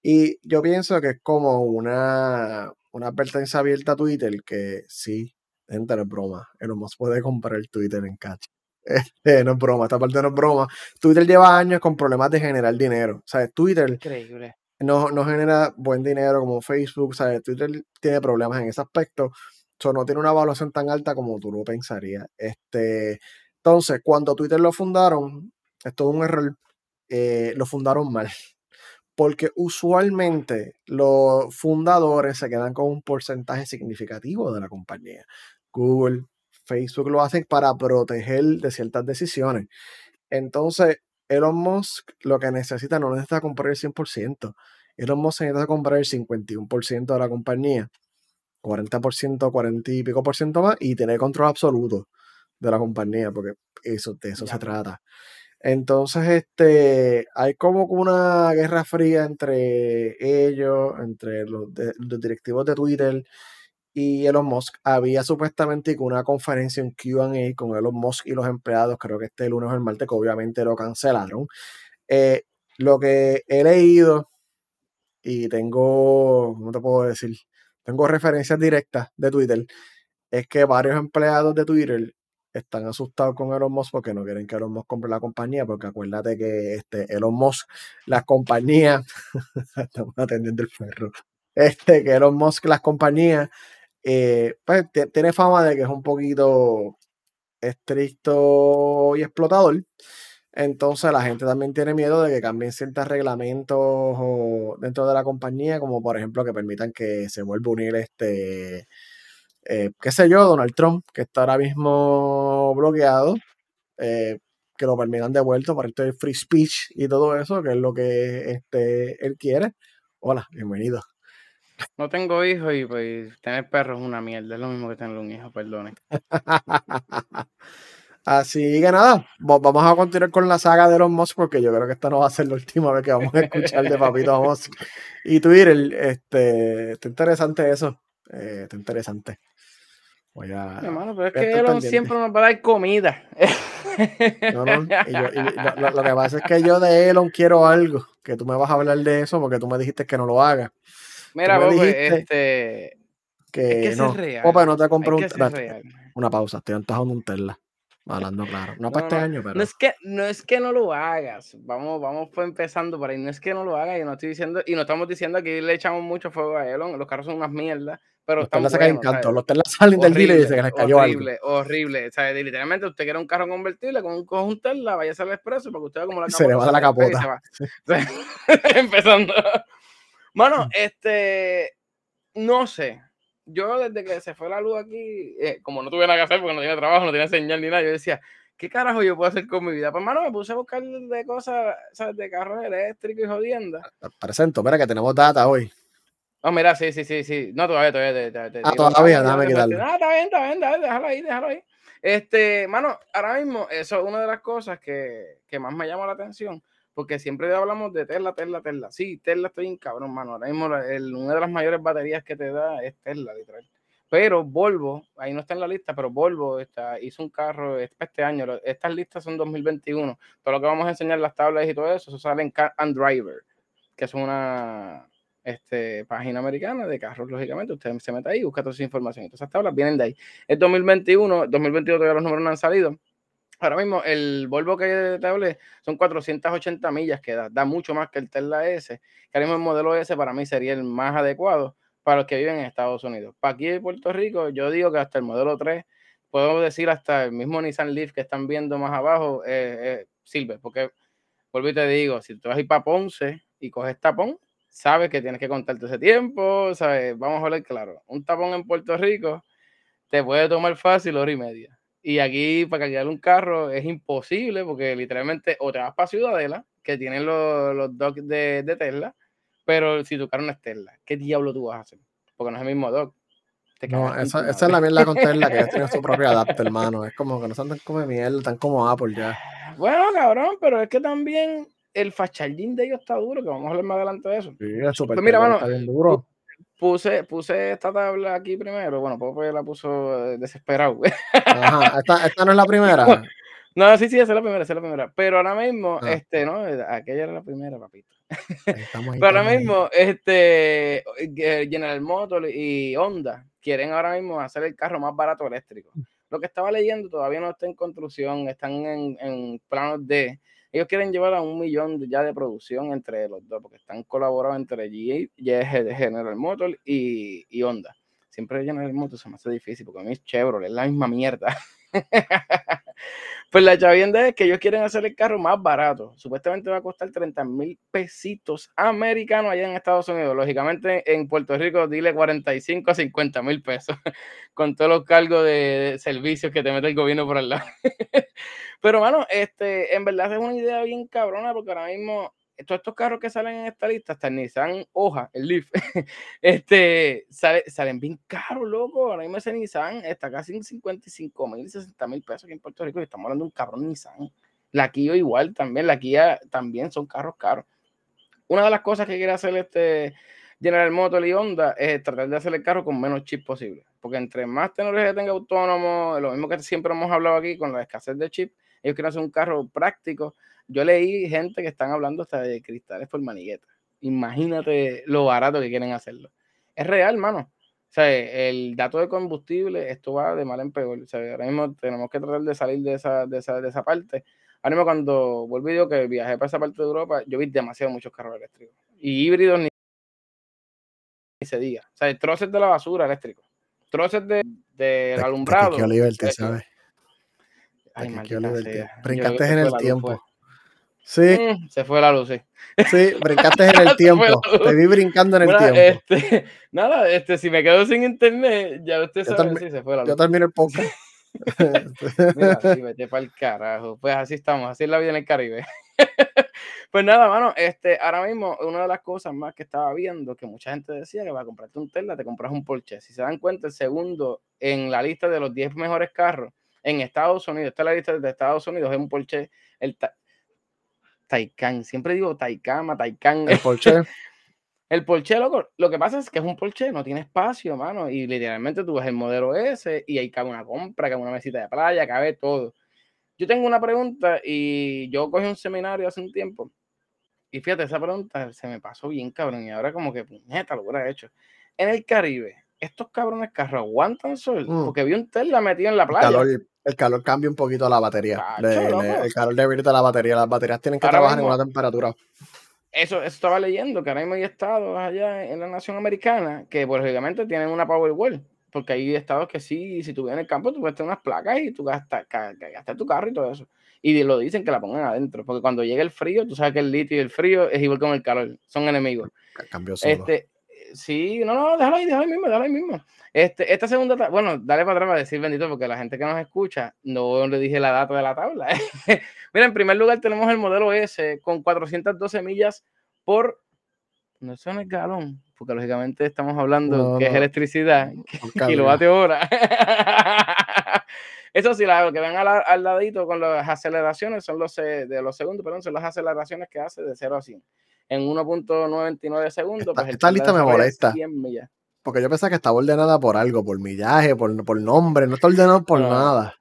Y yo pienso que es como una, una advertencia abierta a Twitter que sí, gente, no es broma. Elon Musk puede comprar el Twitter en cash. Este, no es broma, esta parte no es broma. Twitter lleva años con problemas de generar dinero. O sea, Twitter Increíble. No, no genera buen dinero como Facebook. O sea, Twitter tiene problemas en ese aspecto. So, no tiene una evaluación tan alta como tú lo pensarías. Este, entonces, cuando Twitter lo fundaron, es un error, eh, lo fundaron mal. Porque usualmente los fundadores se quedan con un porcentaje significativo de la compañía. Google, Facebook lo hacen para proteger de ciertas decisiones. Entonces, Elon Musk lo que necesita no necesita comprar el 100%. Elon Musk necesita comprar el 51% de la compañía, 40%, 40 y pico por ciento más y tener control absoluto de la compañía, porque eso, de eso se trata. Entonces, este, hay como una guerra fría entre ellos, entre los, los directivos de Twitter y Elon Musk. Había supuestamente una conferencia en QA con Elon Musk y los empleados, creo que este lunes o el martes, que obviamente lo cancelaron. Eh, lo que he leído y tengo, ¿cómo te puedo decir? Tengo referencias directas de Twitter, es que varios empleados de Twitter están asustados con Elon Musk porque no quieren que Elon Musk compre la compañía, porque acuérdate que este, Elon Musk, las compañías, estamos atendiendo el perro, este, que Elon Musk, las compañías, eh, pues tiene fama de que es un poquito estricto y explotador. Entonces la gente también tiene miedo de que cambien ciertos reglamentos dentro de la compañía, como por ejemplo que permitan que se vuelva a unir este, eh, qué sé yo, Donald Trump, que está ahora mismo bloqueado, eh, que lo permitan devuelto para esto free speech y todo eso, que es lo que este, él quiere. Hola, bienvenido. No tengo hijos y pues tener perros es una mierda, es lo mismo que tener un hijo, perdone. Así que nada, vamos a continuar con la saga de los Musk porque yo creo que esta no va a ser la última vez que vamos a escuchar de Papito Musk y Twitter. Este, está interesante eso, eh, está interesante. Voy a, Hermano, pero es que Elon siempre nos va a dar comida. No, no, lo, que pasa es que yo de Elon quiero algo, que tú me vas a hablar de eso porque tú me dijiste que no lo hagas. Mira, Bob, este. Que, es no. real. no te compro un, una pausa, estoy antojando un Tesla. Hablando claro. No, para este año, pero. No es, que, no es que no lo hagas. Vamos, vamos empezando por ahí. No es que no lo hagas. Y no estoy diciendo, y no estamos diciendo que le echamos mucho fuego a Elon. Los carros son unas mierdas. Pero los Tesla se caen canto. Los Tesla salen del dealer y se les cayó horrible, algo. Horrible, horrible. Literalmente, usted quiere un carro convertible con un, con un Tesla, vaya a ser el expreso para que usted vea como la capota. Se le va a la capota. Empezando. Mano, este, no sé. Yo desde que se fue la luz aquí, eh, como no tuve nada que hacer porque no tenía trabajo, no tenía señal ni nada, yo decía, ¿qué carajo yo puedo hacer con mi vida? Pues, mano, me puse a buscar de cosas, ¿sabes? De carros eléctricos y jodiendas. Presento, mira que tenemos data hoy. Oh, mira, sí, sí, sí, sí. No, todavía, todavía. todavía ah, todavía, déjame quitarlo. Ah, está bien, está bien, déjalo ahí, déjalo ahí. Este, mano, ahora mismo, eso es una de las cosas que, que más me llama la atención porque siempre hablamos de Tesla, Tesla, Tesla. Sí, Tesla estoy en cabrón, mano. Ahora mismo una de las mayores baterías que te da es Tesla, literal. Pero Volvo, ahí no está en la lista, pero Volvo está, hizo un carro este año. Estas listas son 2021. Todo lo que vamos a enseñar, las tablas y todo eso, eso sale en Car and Driver, que es una este, página americana de carros, lógicamente. Usted se mete ahí, busca toda esa información. Entonces, esas tablas vienen de ahí. Es 2021, 2022 todavía los números no han salido Ahora mismo el Volvo que te hablé son 480 millas que da, da mucho más que el Tesla S. Que ahora mismo el modelo S para mí sería el más adecuado para los que viven en Estados Unidos. Para aquí en Puerto Rico, yo digo que hasta el modelo 3, podemos decir hasta el mismo Nissan Leaf que están viendo más abajo, eh, eh, sirve. Porque, vuelvo y te digo, si tú vas a ir para Ponce y coges tapón, sabes que tienes que contarte ese tiempo, ¿sabes? Vamos a hablar claro. Un tapón en Puerto Rico te puede tomar fácil hora y media y aquí para cargar un carro es imposible porque literalmente o te vas para Ciudadela, que tienen los, los docks de, de, Tesla, Pero si tu carro no es Tesla, ¿qué diablo tú vas a hacer? Porque no es el mismo dock. no, esa, esa es la mierda con Tesla, que ya tiene su propio adapter, hermano. Es como que no son tan como mierda, tan como Apple ya. Bueno, cabrón, pero es que también el fast charging de ellos está duro, que vamos a hablar más adelante de eso. Sí, es pues mira, mano, duro. Puse, puse esta tabla aquí primero. Bueno, Pope la puso eh, desesperado. Ajá, esta, esta no es la primera. No, sí, sí, esa es la primera, esa es la primera. Pero ahora mismo, ah. este, ¿no? Aquella era la primera, papito. Pero ahora mismo, este, General Motors y Honda quieren ahora mismo hacer el carro más barato eléctrico. Lo que estaba leyendo todavía no está en construcción, están en, en planos de ellos quieren llevar a un millón ya de producción entre los dos, porque están colaborando entre GE, General Motors y, y Honda. Siempre General Motors se me hace difícil, porque a mí es Chevrolet, es la misma mierda. pues la chavienda es que ellos quieren hacer el carro más barato. Supuestamente va a costar 30 mil pesitos americanos allá en Estados Unidos. Lógicamente en Puerto Rico dile 45 a 50 mil pesos con todos los cargos de servicios que te mete el gobierno por al lado. Pero, bueno, este, en verdad es una idea bien cabrona porque ahora mismo todos estos carros que salen en esta lista, hasta el Nissan Hoja, el Leaf, este, salen bien caros, loco. Ahora mismo ese Nissan está casi en 55 mil, 60 mil pesos aquí en Puerto Rico y estamos hablando de un cabrón Nissan. La Kia igual también, la Kia también son carros caros. Una de las cosas que quiere hacer este General Motors y Honda es tratar de hacer el carro con menos chip posible. Porque entre más tecnología tenga autónomo, lo mismo que siempre hemos hablado aquí con la escasez de chip, ellos quieren hacer un carro práctico. Yo leí gente que están hablando hasta de cristales por manigueta. Imagínate lo barato que quieren hacerlo. Es real, mano. O sea, el dato de combustible, esto va de mal en peor. O sea, ahora mismo tenemos que tratar de salir de esa, de esa, de esa parte. Ahora mismo cuando volví yo que viajé para esa parte de Europa, yo vi demasiado muchos carros eléctricos. Y híbridos ni, se diga. O sea, troces de la basura eléctrico. Troces de, de, alumbrado. ¿sabes? Ay, Brincaste en el tiempo. Sí. Mm, se fue la luz, sí. Sí, brincaste en el tiempo. Te vi brincando en el tiempo. Este, nada, este, si me quedo sin internet, ya usted sabe si se fue la luz. Yo termino el podcast. Mira, sí, vete para el carajo. Pues así estamos, así es la vida en el Caribe. pues nada, mano, este, ahora mismo una de las cosas más que estaba viendo, que mucha gente decía que para comprarte un Tesla te compras un Porsche. Si se dan cuenta, el segundo en la lista de los 10 mejores carros en Estados Unidos, está la lista de Estados Unidos, es un Porsche, el Taycan, siempre digo Taycan, Taycan. El Porsche. el Porsche, loco, lo que pasa es que es un Porsche, no tiene espacio, mano, y literalmente tú ves el modelo S y ahí cabe una compra, cabe una mesita de playa, cabe todo. Yo tengo una pregunta y yo cogí un seminario hace un tiempo y fíjate, esa pregunta se me pasó bien, cabrón, y ahora como que puñeta lo hubiera hecho. En el Caribe, estos cabrones carros aguantan sol, mm. porque vi un Tesla metido en la playa el calor cambia un poquito la batería. el calor debilita la batería. Las baterías tienen que trabajar en una temperatura. Eso, estaba leyendo, que ahora mismo hay estados allá en la nación americana que, pues, lógicamente, tienen una Powerwall. Porque hay estados que sí, si tú vienes en el campo, tú puedes tener unas placas y tú gastas, gastas tu carro y todo eso. Y lo dicen que la pongan adentro. Porque cuando llega el frío, tú sabes que el litio y el frío es igual con el calor. Son enemigos. Cambio solo. Este, sí, no, no, déjalo ahí, déjalo ahí mismo, déjalo ahí mismo. Este, esta segunda, bueno, dale para atrás para decir bendito, porque la gente que nos escucha no le dije la data de la tabla. Mira, en primer lugar tenemos el modelo S con 412 millas por, no son el galón, porque lógicamente estamos hablando que es electricidad, kilovatio hora. Eso sí, lo que ven al, ladito con las aceleraciones son los eh, de los segundos, perdón, son las aceleraciones que hace de 0 a 100 en 1.99 segundos. Esta, pues esta lista me molesta. Porque yo pensaba que estaba ordenada por algo, por millaje, por, por nombre, no está ordenado por nada.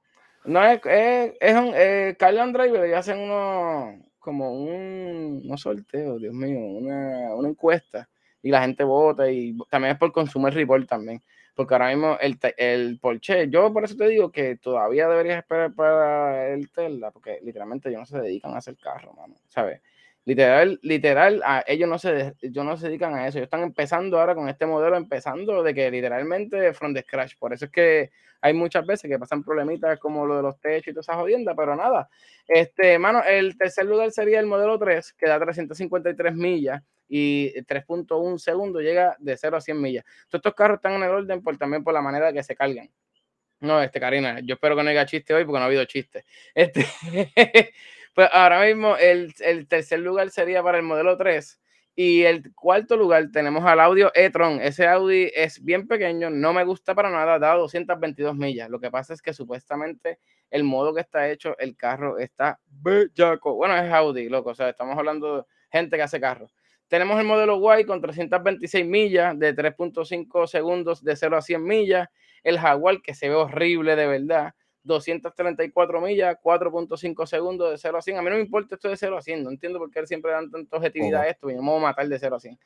No, es, es, es un eh, Carland Driver y hacen uno como un no sorteo, Dios mío, una, una, encuesta y la gente vota y también es por Consumer Report también. Porque ahora mismo el, el Porsche, yo por eso te digo que todavía deberías esperar para el Tesla, porque literalmente ellos no se dedican a hacer carro, mano, ¿sabes? Literal, literal, a ellos no se, ellos no se dedican a eso. Ellos están empezando ahora con este modelo, empezando de que literalmente from the scratch. Por eso es que hay muchas veces que pasan problemitas como lo de los techos y todas esas jodiendas, pero nada. Este, mano, el tercer lugar sería el modelo 3, que da 353 millas y 3.1 segundos llega de 0 a 100 millas. Todos estos carros están en el orden por, también por la manera que se cargan. No, este, Karina, yo espero que no haya chiste hoy porque no ha habido chiste. Este, Pues ahora mismo el, tercer lugar sería para el modelo 3, Y el cuarto lugar tenemos al Audio e-tron. Ese Audi es bien pequeño, no me gusta para nada, da 222 millas. Lo que pasa es que supuestamente el modo que está hecho, el carro está bellaco. Bueno, es Audi, loco. O sea, estamos hablando de gente que hace carros. Tenemos el modelo Y con 326 millas de 3.5 segundos de 0 a 100 millas. El Jaguar que se ve horrible de verdad 234 millas, 4.5 segundos de 0 a 100. A mí no me importa esto de 0 a 100, no entiendo por qué él siempre dan tanta objetividad a esto, vamos a matar de 0 a 100.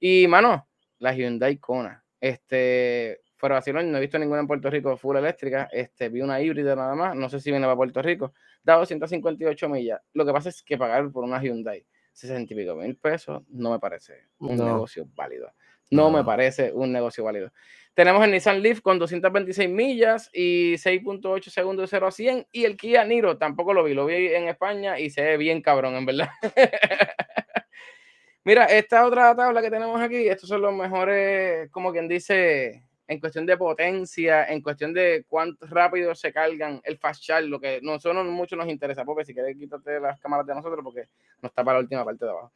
Y, mano, la Hyundai Kona, este, fuera así, no he visto ninguna en Puerto Rico full eléctrica, este, vi una híbrida nada más, no sé si viene para Puerto Rico, da 258 millas. Lo que pasa es que pagar por una Hyundai 60 y pico mil pesos no me parece un negocio válido. No, me parece un negocio válido. Tenemos el Nissan Leaf con 226 millas y 6.8 segundos de 0 a 100. Y el Kia Niro tampoco lo vi, lo vi en España y se ve bien cabrón, en verdad. Mira, esta otra tabla que tenemos aquí, estos son los mejores, como quien dice, en cuestión de potencia, en cuestión de cuánto rápido se cargan el fast charge, lo que nosotros mucho nos interesa, porque si quieres quítate las cámaras de nosotros, porque no está para la última parte de abajo.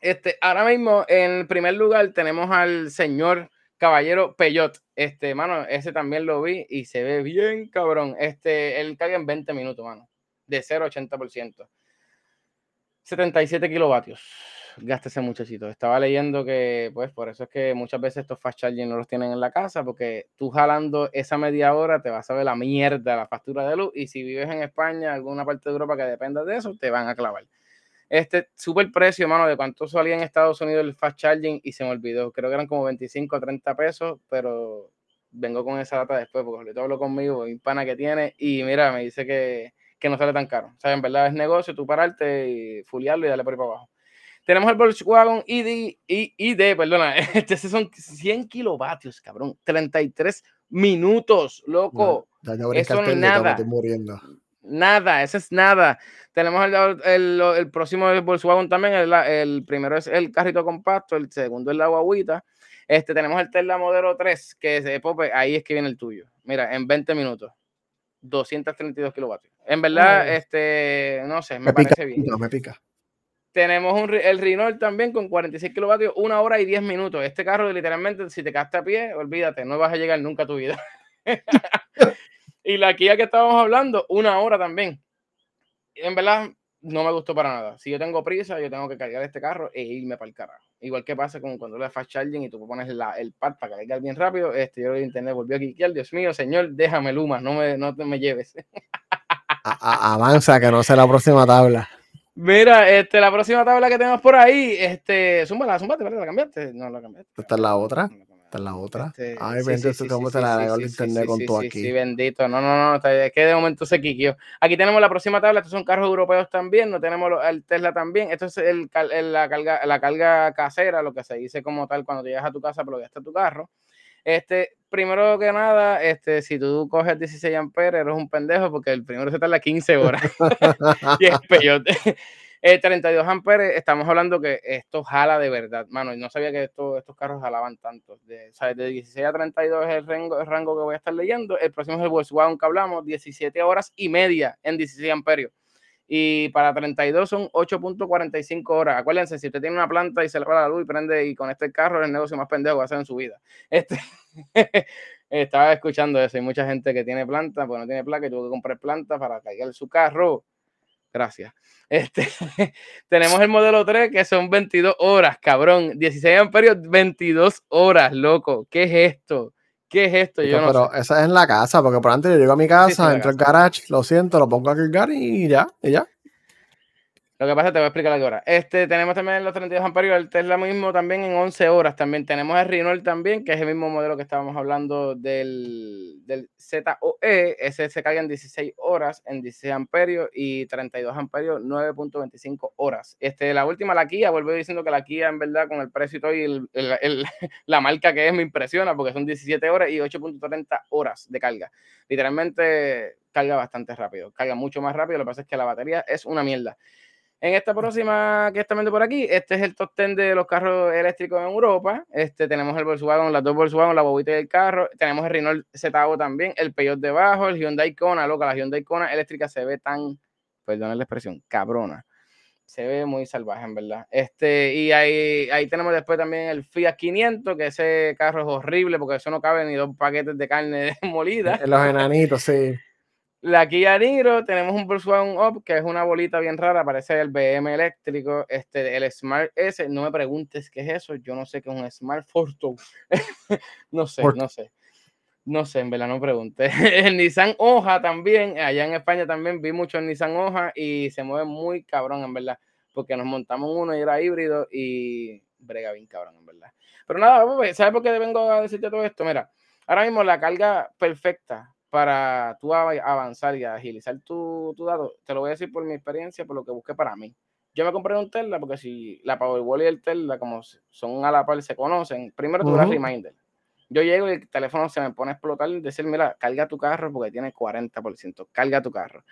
Este, ahora mismo, en primer lugar, tenemos al señor Caballero Peyot, este, mano, ese también lo vi y se ve bien cabrón. Este, él carga en 20 minutos, mano, de 0 a 80%. 77 kilovatios. Gasta ese muchachito. Estaba leyendo que, pues, por eso es que muchas veces estos fast charging no los tienen en la casa, porque tú jalando esa media hora te vas a ver la mierda, la factura de luz, y si vives en España, alguna parte de Europa que dependa de eso, te van a clavar. Este super precio, mano, de cuánto salía en Estados Unidos el fast charging y se me olvidó. Creo que eran como 25 o 30 pesos, pero vengo con esa data después porque ahorita hablo conmigo, un pana que tiene y mira, me dice que, que no sale tan caro. O sea, en verdad es negocio, tú pararte y fuliarlo y darle por ahí para abajo. Tenemos el Volkswagen ID, ID perdona, este son 100 kilovatios, cabrón, 33 minutos, loco. Eso no es nada. Muriendo. Nada, ese es nada. Tenemos el, el, próximo Volkswagen también. El, el, primero es el carrito compacto, el segundo es la guaguita. Este, tenemos el Tesla Modelo 3, que es Pope, ahí es que viene el tuyo. Mira, en 20 minutos, 232 kilovatios. En verdad, este, no sé, me, parece bien. No, me pica. Tenemos un, el Renault también con 46 kilovatios, una hora y 10 minutos. Este carro, literalmente, si te caste a pie, olvídate, no vas a llegar nunca a tu vida. y la Kia que estábamos hablando, una hora también en verdad no me gustó para nada. Si yo tengo prisa, yo tengo que cargar este carro e irme para el carajo. Igual que pasa con cuando le fast charging y tú pones la, el pad para cargar bien rápido, este, yo de internet volvió a quiquear. Dios mío, señor, déjame Luma, no me, no me lleves. avanza, que no sea la próxima tabla. Mira, este, la próxima tabla que tenemos por ahí, este, zúmbala, zúmbate, ¿verdad? ¿La cambiaste? No, la cambiaste. Esta es la otra. Esta es la otra. Este, Ay, bendito, sí, cómo te la el internet con tú aquí. Sí, bendito. No, no, no, es que de momento se quiqueó. Aquí tenemos la próxima tabla, estos son carros europeos también, no tenemos el Tesla también. Esto es el, la, carga, la carga casera, lo que se dice como tal cuando llegas a tu casa, pero ya está tu carro. Este, primero que nada, este, si tú coges 16 amperes, eres un pendejo porque el primero se tarda 15 horas. y es peyote. 32 eh, amperes, estamos hablando que esto jala de verdad, mano. No sabía que estos carros jalaban tanto. De, de 16 a 32 es el rango, el rango que voy a estar leyendo. El próximo es el Volkswagen que hablamos, 17 horas y media en 16 amperios. Y para 32 son 8.45 horas. Acuérdense, si usted tiene una planta y se le va la luz y prende y conecta el carro, es el negocio más pendejo va a hacer en su vida. Este, estaba escuchando eso. Hay mucha gente que tiene planta, porque no tiene placa y tuvo que comprar planta para cargar su carro. Gracias. Este, tenemos el modelo 3 que son 22 horas, cabrón. 16 amperios, 22 horas, loco. ¿Qué es esto? ¿Qué es esto? Yo pero esa es en la casa, porque por antes yo llego a mi casa, entro al garage, lo siento, lo pongo a cargar y ya, y ya. Lo que pasa, te voy a explicar la hora. Este, tenemos también los 32 amperios, el Tesla mismo también en 11 horas. También tenemos el Renault también, que es el mismo modelo que estábamos hablando del, del ZOE. Ese se carga en 16 horas, en 16 amperios y 32 amperios, 9.25 horas. Este, la última, la Kia, vuelvo diciendo que la Kia, en verdad, con el precio y y el, la marca que es, me impresiona porque son 17 horas y 8.30 horas de carga. Literalmente carga bastante rápido, carga mucho más rápido. Lo que pasa es que la batería es una mierda. En esta próxima que está viendo por aquí, este es el top 10 de los carros eléctricos en Europa. Este, tenemos el Volkswagen, las dos Volkswagen, la bobita del carro. Tenemos el Renault ZO también, el Peugeot debajo, el Hyundai Kona, loca, la Hyundai Kona eléctrica se ve tan, perdón la expresión, cabrona. se ve muy salvaje, en verdad. Este, y ahí, ahí tenemos después también el Fiat 500, que ese carro es horrible porque eso no cabe ni dos paquetes de carne molida. Los enanitos, sí. La Kia Niro, tenemos un Volkswagen Up, que es una bolita bien rara, parece el BM eléctrico, este, el Smart S, no me preguntes qué es eso, yo no sé qué es un Smart Forto, no sé, no sé, no sé, en verdad no pregunté. El Nissan Hoja también, allá en España también vi mucho el Nissan Hoja y se mueve muy cabrón, en verdad, porque nos montamos uno y era híbrido y brega bien cabrón, en verdad. Pero nada, ¿sabes por qué vengo a decirte todo esto? Mira, ahora mismo la carga perfecta para tú avanzar y agilizar tu, tu dato, te lo voy a decir por mi experiencia, por lo que busqué para mí. Yo me compré un Tesla porque si la Powerball y el Tesla, como son a la par, se conocen, primero tú uh reminder. Yo llego y el teléfono se me pone a explotar y decir, mira, carga tu carro porque tiene 40%, carga tu carro.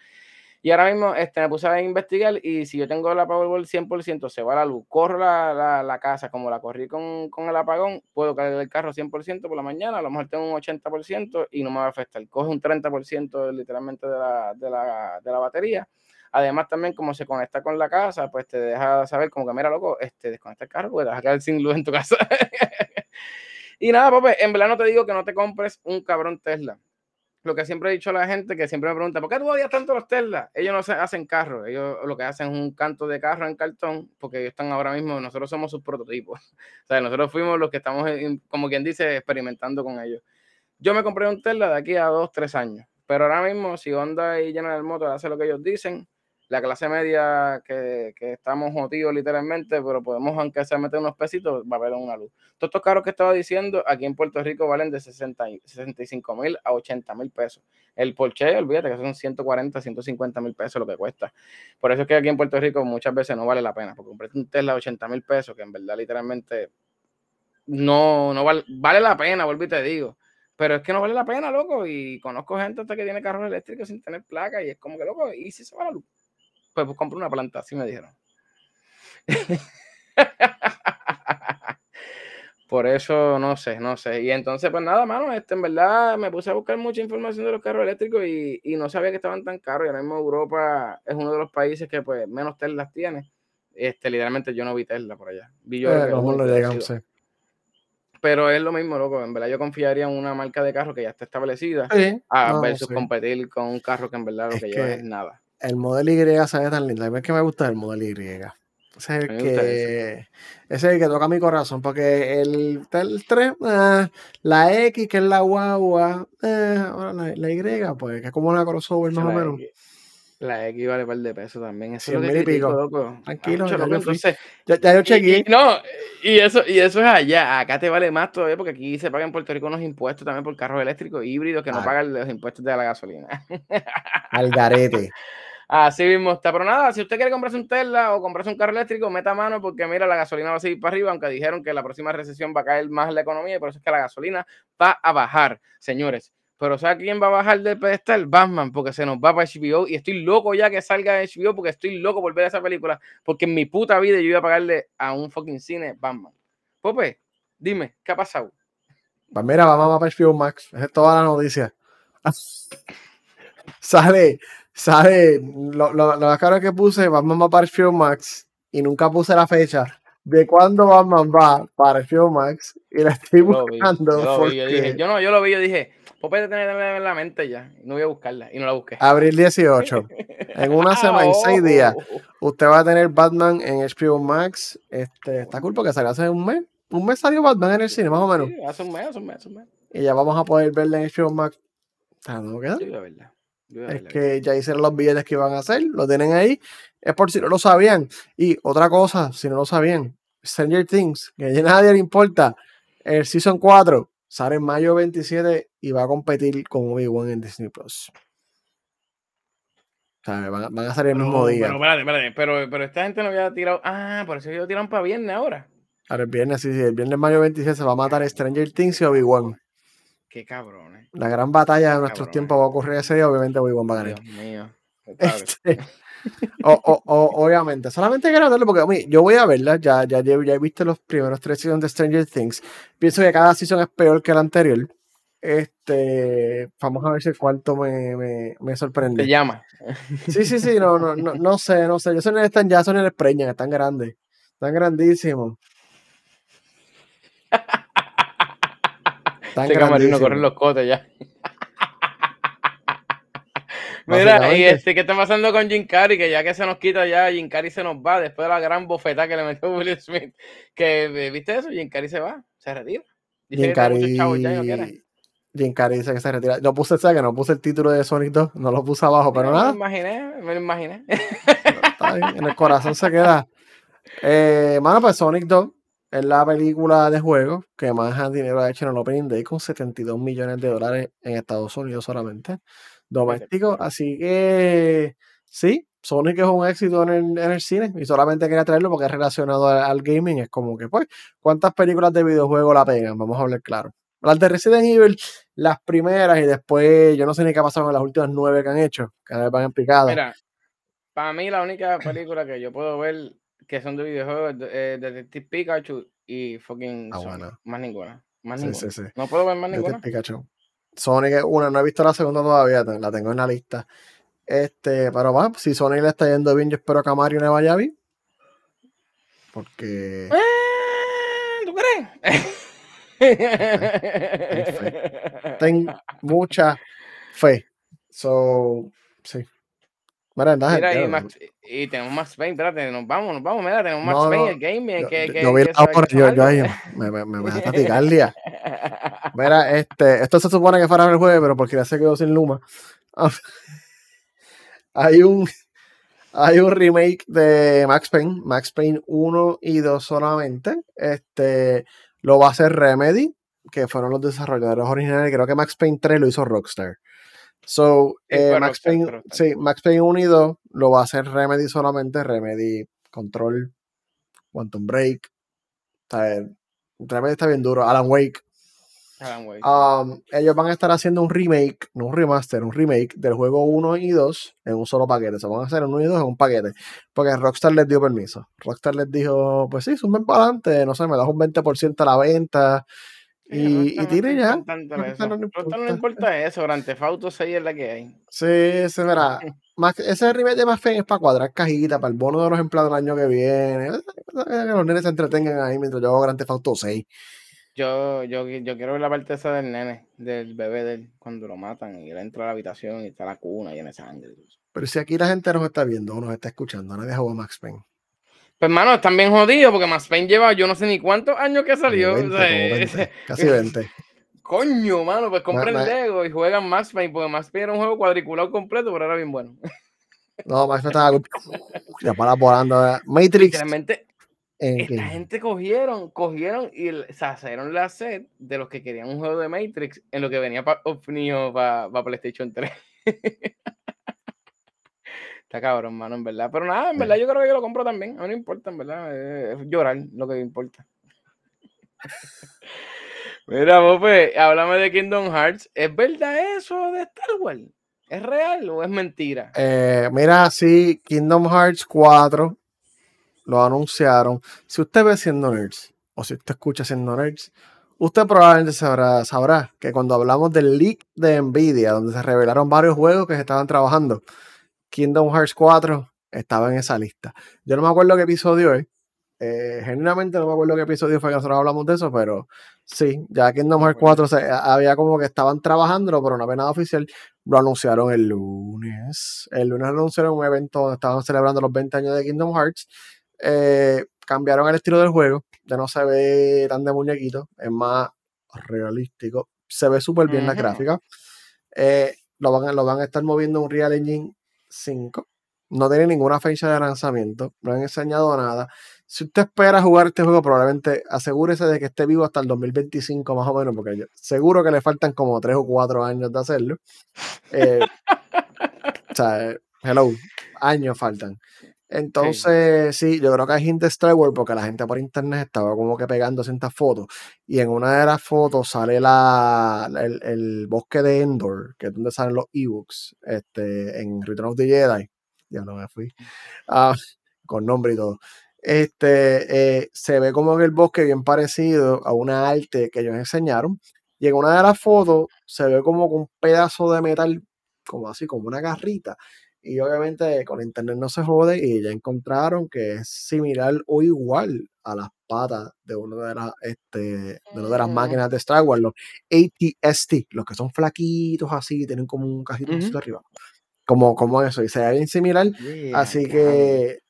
Y ahora mismo este, me puse a investigar y si yo tengo la Powerball 100%, se va la luz, corro la, la, casa como la corrí con, con, el apagón, puedo cargar el carro 100% por la mañana, a lo mejor tengo un 80% y no me va a afectar. Coge un 30% literalmente de la, de, la, de la batería. Además, también como se conecta con la casa, pues te deja saber como que, mira, loco, este, desconecta el carro, pues te vas a quedar sin luz en tu casa. y nada, papi, en verdad no te digo que no te compres un cabrón Tesla lo que siempre he dicho a la gente que siempre me pregunta, ¿por qué tú odias tanto los Tesla? Ellos no se hacen carros, ellos lo que hacen es un canto de carro en cartón, porque ellos están ahora mismo, nosotros somos sus prototipos. o sea, nosotros fuimos los que estamos, como quien dice, experimentando con ellos. Yo me compré un Tesla de aquí a dos, tres años, pero ahora mismo si Honda y General Motors hace lo que ellos dicen, la clase media que, que estamos motivos literalmente, pero podemos aunque sea meter unos pesitos, va a haber una luz. Todos estos carros que estaba diciendo aquí en Puerto Rico valen de 60, 65 mil a 80 mil pesos. El Porsche, olvídate que son 140, 150 mil pesos lo que cuesta. Por eso es que aquí en Puerto Rico muchas veces no vale la pena, porque compré un Tesla de 80 mil pesos, que en verdad literalmente no, no vale, vale la pena, vuelvo y te digo. Pero es que no vale la pena, loco. Y conozco gente hasta que tiene carros eléctricos sin tener placa y es como que, loco, ¿y si se va la luz? Pues, pues compro una planta, así me dijeron. Por eso no sé, no sé. Y entonces, pues nada, mano, este, en verdad me puse a buscar mucha información de los carros eléctricos y, y no sabía que estaban tan caros. Y ahora mismo Europa es uno de los países que pues menos Teslas tiene. Este, literalmente yo no vi Tesla por allá. Vi yo eh, no Pero es lo mismo, loco. En verdad yo confiaría en una marca de carro que ya está establecida a versus competir con un carro que en verdad lo que, lleva es nada el modelo Y sabe tan lindo. A mí es que me gusta el modelo Y. Ese es el que, ese es el que toca mi corazón, porque el, el 3, eh, la X, que es la guagua, eh, ahora la, la, Y, pues, que es como una crossover más o menos. La X vale par de pesos también. Eso es lo que pico. Loco. Tranquilo, entonces, ya, ya, yo chequeé. no, y eso, y eso es allá. Acá te vale más todavía porque aquí se pagan en Puerto Rico unos impuestos también por carros eléctricos híbridos que no ah. pagan los impuestos de la gasolina. Al garete. Así mismo está. Pero nada, si usted quiere comprarse un Tesla o comprarse un carro eléctrico, meta mano porque mira, la gasolina va a seguir para arriba, aunque dijeron que la próxima recesión va a caer más la economía y por eso es que la gasolina va a bajar, señores. Pero ¿sabe quién va a bajar del pedestal? Batman, porque se nos va para HBO y estoy loco ya que salga HBO porque estoy loco por ver esa película, porque en mi puta vida yo iba a pagarle a un fucking cine Batman. Pope, dime, ¿qué ha pasado? Pues mira, vamos para HBO Max, es toda la noticia. Sale ¿Sabes? Lo, lo, lo, más caro que puse, Batman va para el Max y nunca puse la fecha de cuándo Batman va para el Max y la estoy buscando. Yo, porque... yo, dije, yo, no, yo lo vi, yo dije, Popeye tenerla en la mente ya, no voy a buscarla y no la busqué. Abril 18. en una semana, en seis días, usted va a tener Batman en HBO Max. Este, está cool porque salió hace un mes. Un mes salió Batman en el cine, más o menos. Sí, hace un mes, hace un mes, hace un mes. Y ya vamos a poder verla en HBO Max. ¿No queda? Sí, verdad. Es que ya hicieron los billetes que iban a hacer, lo tienen ahí. Es por si no lo sabían. Y otra cosa, si no lo sabían, Stranger Things, que a nadie le importa, el Season 4 sale en mayo 27 y va a competir con Obi-Wan en Disney Plus. O sea, van, van a salir el mismo día. Pero, espérate, espérate, pero, pero esta gente no había tirado. Ah, por eso ellos tiran para viernes ahora. Ahora el viernes, sí, sí, el viernes mayo 27 se va a matar Stranger Things y Obi-Wan. Qué cabrón, eh. La gran batalla de nuestros tiempos va a ocurrir ese día, obviamente voy a ganar. Dios mío. Este, o, o, obviamente, solamente quiero darle porque yo voy a verla, ya, ya, ya he visto los primeros tres seasons de Stranger Things. Pienso que cada season es peor que el anterior. Este, vamos a ver si el cuarto me, me, me sorprende. Te llama. Sí, sí, sí, no, no, no, no sé, no sé. Yo son están ya son el preñan, están grandes. Están grandísimos. Este camarino corren los cotes ya. Mira, y este, ¿qué está pasando con Jim Carrey? Que ya que se nos quita ya, Jim Carrey se nos va después de la gran bofeta que le metió Will Smith. Que, ¿viste eso? Jim Carrey se va, se retira. Dice Jim Carrey... Jim Carrey dice que se retira. No puse, que no puse el título de Sonic 2, no lo puse abajo, pero nada. Me lo imaginé, me lo imaginé. en el corazón se queda. Eh, mano, pues Sonic 2 es la película de juego que más dinero ha hecho en el Opening Day con 72 millones de dólares en Estados Unidos solamente doméstico. Así que sí, Sonic es un éxito en el, cine y solamente quería traerlo porque es relacionado al, gaming. Es como que, pues, ¿cuántas películas de videojuego la pegan? Vamos a hablar claro. Las de Resident Evil, las primeras y después, yo no sé ni qué ha pasado con las últimas nueve que han hecho, que van en picado. Mira, para mí la única película que yo puedo ver que son de videojuegos Detective Pikachu y fucking ah, Más ninguna. Más ninguna. No puedo ver más ninguna. Pikachu. Sonic es una, no he visto la segunda todavía, la tengo en la lista. Este, pero va, si Sonic le está yendo bien, yo espero que a Mario le vaya bien. Porque. Eh, ¿Tú crees? Tengo mucha fe. So, sí. Mira, y, Max, y, tenemos Max Payne, espérate, nos vamos, nos vamos, mira, tenemos Max Payne, el gaming. Yo, que, yo, vi la hora, yo, yo ahí, me. Mira, este, esto se supone que fuera el jueves, pero porque ya se quedó sin Luma. hay un hay un remake de Max Payne, Max Payne 1 y 2 solamente. Este lo va a hacer Remedy, que fueron los desarrolladores originales. Creo que Max Payne 3 lo hizo Rockstar. So, eh, Max, Payne, sí, Max Payne 1 y 2 lo va a hacer Remedy solamente, Remedy Control, Quantum Break. Remedy está bien duro, Alan Wake. Alan Wake. Um, ellos van a estar haciendo un remake, no un remaster, un remake del juego 1 y 2 en un solo paquete. Se van a hacer en 1 y 2 en un paquete. Porque Rockstar les dio permiso. Rockstar les dijo, pues sí, suben para adelante, no sé, me das un 20% a la venta y, y tiene ya. No, no, importa eso, Grand Fauto 6 es la que hay. Sí, se verá. Más, ese remake de más fe es para cuadrar cajita, para el bono de los empleados del año que viene. Que los nenes se entretengan ahí mientras yo hago Grand Theft Auto 6. Yo, yo, yo quiero ver la parte esa del nene, del bebé de él, cuando lo matan y él entra a la habitación y está la cuna llena de sangre. Pero si aquí la gente nos está viendo o nos está escuchando, nadie jugó Max Payne. Pues, hermano, están bien jodidos porque Max Payne lleva yo no sé ni cuántos años que salió. casi 20. Coño, mano, pues compren Lego y juegan Max Payne porque Max Payne era un juego cuadriculado completo, pero era bien bueno. No, Max Payne estaba ya para volando. Matrix. Realmente, esta gente cogieron, cogieron y se hicieron la set de los que querían un juego de Matrix en lo que venía para para PlayStation 3. Está cabrón, mano, en verdad. Pero nada, en verdad yo creo que yo lo compro también. A mí no importa, en verdad. Es llorar lo que importa. Mira, Bope, háblame de Kingdom Hearts. ¿Es verdad eso de Star Wars? ¿Es real o es mentira? Eh, mira, sí, Kingdom Hearts 4 lo anunciaron. Si usted ve siendo nerds, o si usted escucha siendo nerds, usted probablemente sabrá, sabrá que cuando hablamos del leak de Nvidia, donde se revelaron varios juegos que se estaban trabajando, Kingdom Hearts 4 estaba en esa lista. Yo no me acuerdo qué episodio es. Eh, genuinamente no me acuerdo qué episodio fue que nosotros hablamos de eso, pero sí, ya Kingdom Hearts 4 había como que estaban trabajando, pero no había nada oficial. Lo anunciaron el lunes. El lunes anunciaron un evento donde estaban celebrando los 20 años de Kingdom Hearts. Eh, cambiaron el estilo del juego. Ya no se ve tan de muñequito, es más realístico. Se ve súper bien la gráfica. Eh, lo, van, lo van a estar moviendo un Real Engine 5. No tiene ninguna fecha de lanzamiento, no han enseñado nada. Si usted espera jugar este juego, probablemente asegúrese de que esté vivo hasta el 2025 más o menos, porque seguro que le faltan como 3 o 4 años de hacerlo. Eh, o sea, hello, años faltan. Entonces, sí. yo creo que hay gente de Star porque la gente por internet estaba como que pegando ciertas fotos. Y en una de las fotos sale la, el, bosque de Endor, que es donde salen los ebooks, este, en Return of the Jedi. Ya no me fui. Ah, con nombre y todo. Este, eh, se ve como que el bosque bien parecido a una arte que ellos enseñaron. Y en una de las fotos se ve como un pedazo de metal, como así, como una garrita. Y obviamente con internet no se jode y ya encontraron que es similar o igual a las patas de una de las, este, de, una de las máquinas de Star Wars, los ATST, los que son flaquitos así, tienen como un cajito Ujú. arriba. Como, como eso, y se ve bien similar. Yeah, Así que,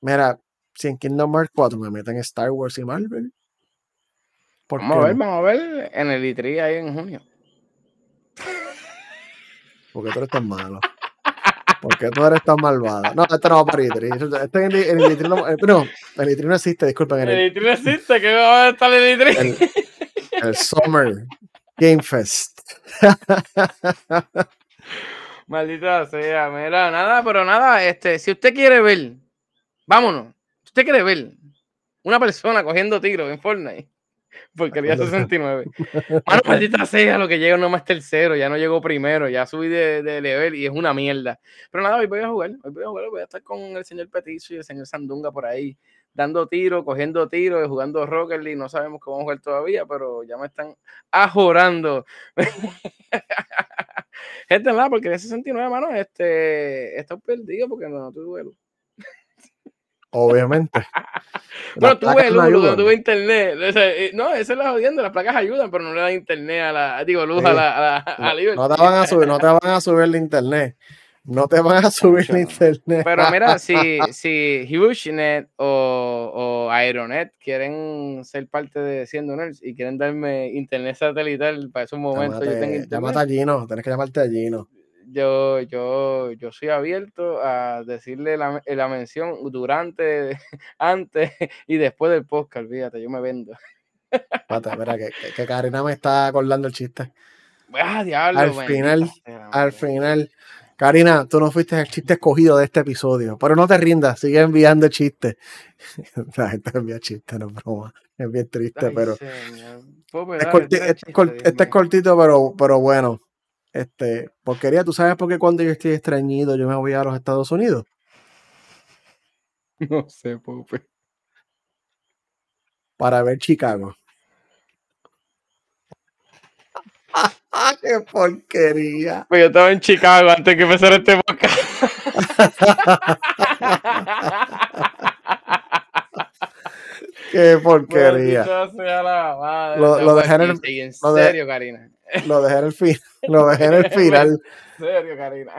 mira, si en Kingdom Hearts 4 me meten Star Wars y Marvel, ¿por Vamos a ver, vamos a ver en el E3 ahí en junio. ¿Por qué tú eres tan malo? ¿Por qué tú eres tan malvada? No, esto no va para E3. Este en el, E3 no, eh, el E3 no existe, disculpen. En el, El E3 no existe, que va a estar el E3. el, el Summer Game Fest. Maldita sea, mira, nada, pero nada, este, si usted quiere ver, vámonos, si usted quiere ver una persona cogiendo tiros en Fortnite, porquería 69. Mano, maldita sea, lo que llega no más tercero, ya no llegó primero, ya subí de, de level y es una mierda. Pero nada, hoy voy a jugar, hoy voy a jugar, voy a estar con el señor Petizo y el señor Sandunga por ahí, dando tiros, cogiendo tiros, jugando Rocket League, no sabemos cómo vamos a jugar todavía, pero ya me están ajorando. Gente, nada, porque de 69, mano, este, está perdido porque no tuve luz. Obviamente. Bueno, tuve placas luz, no ayudan. tuve internet. O sea, eh, no, eso es la jodiendo, las placas ayudan, pero no le dan internet a la, digo, luz a la, a la a No, te van a subir, no te van a subir el internet. No te van a subir el internet. Pero mira, si, si HugeNet o, o Aeronet quieren ser parte de Siendo Nerds y quieren darme internet satelital para esos momentos, yo tengo Llámate, llámate internet. a Gino, tienes que llamarte a Gino. Yo, yo, yo soy abierto a decirle la, la mención durante, antes y después del podcast, fíjate, yo me vendo. Espérate, espera, que, que, Karina me está acordando el chiste. Ah, diablo, Al final, Al final, Karina, tú no fuiste el chiste escogido de este episodio, pero no te rindas, sigue enviando chistes. La gente envía chistes, no es broma. Es bien triste, Ay, pero señor. Pope, es dale, corti- tira el este, es este cortito, pero, pero bueno. Este, porquería, ¿tú sabes por qué cuando yo estoy estreñido yo me voy a los Estados Unidos? No sé, Pope. Para ver Chicago. ¡Ah, qué porquería! Pues yo estaba en Chicago antes que empezara este podcast. ¡Qué porquería! La madre. Lo- lo dejé en el- y en lo de- serio, Karina. Lo dejé en el, fin, lo dejé en el final. En serio, Karina.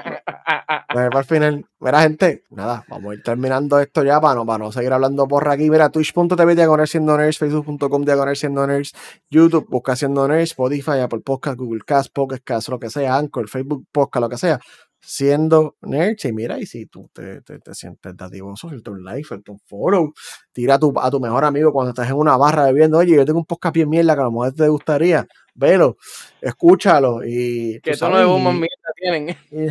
Lo dejé para el final. Mira, gente, nada, vamos a ir terminando esto ya para no, para no seguir hablando por aquí. Mira, twitch.tv diagonal siendo nerds, facebook.com diagonal siendo nerds, YouTube busca siendo nerds, Spotify, Apple Podcast, Google Cast, Pocket Cast, lo que sea, Anchor, Facebook Podcast, lo que sea. Siendo nerds, y mira, y si tú te, te, te sientes dadivoso, suelta un like, suelta un follow, tira a tu, a tu mejor amigo cuando estás en una barra bebiendo, oye, yo tengo un podcast bien mierda que a lo mejor te gustaría, velo, escúchalo y... ¿Qué tono de bomba mierda tienen? y-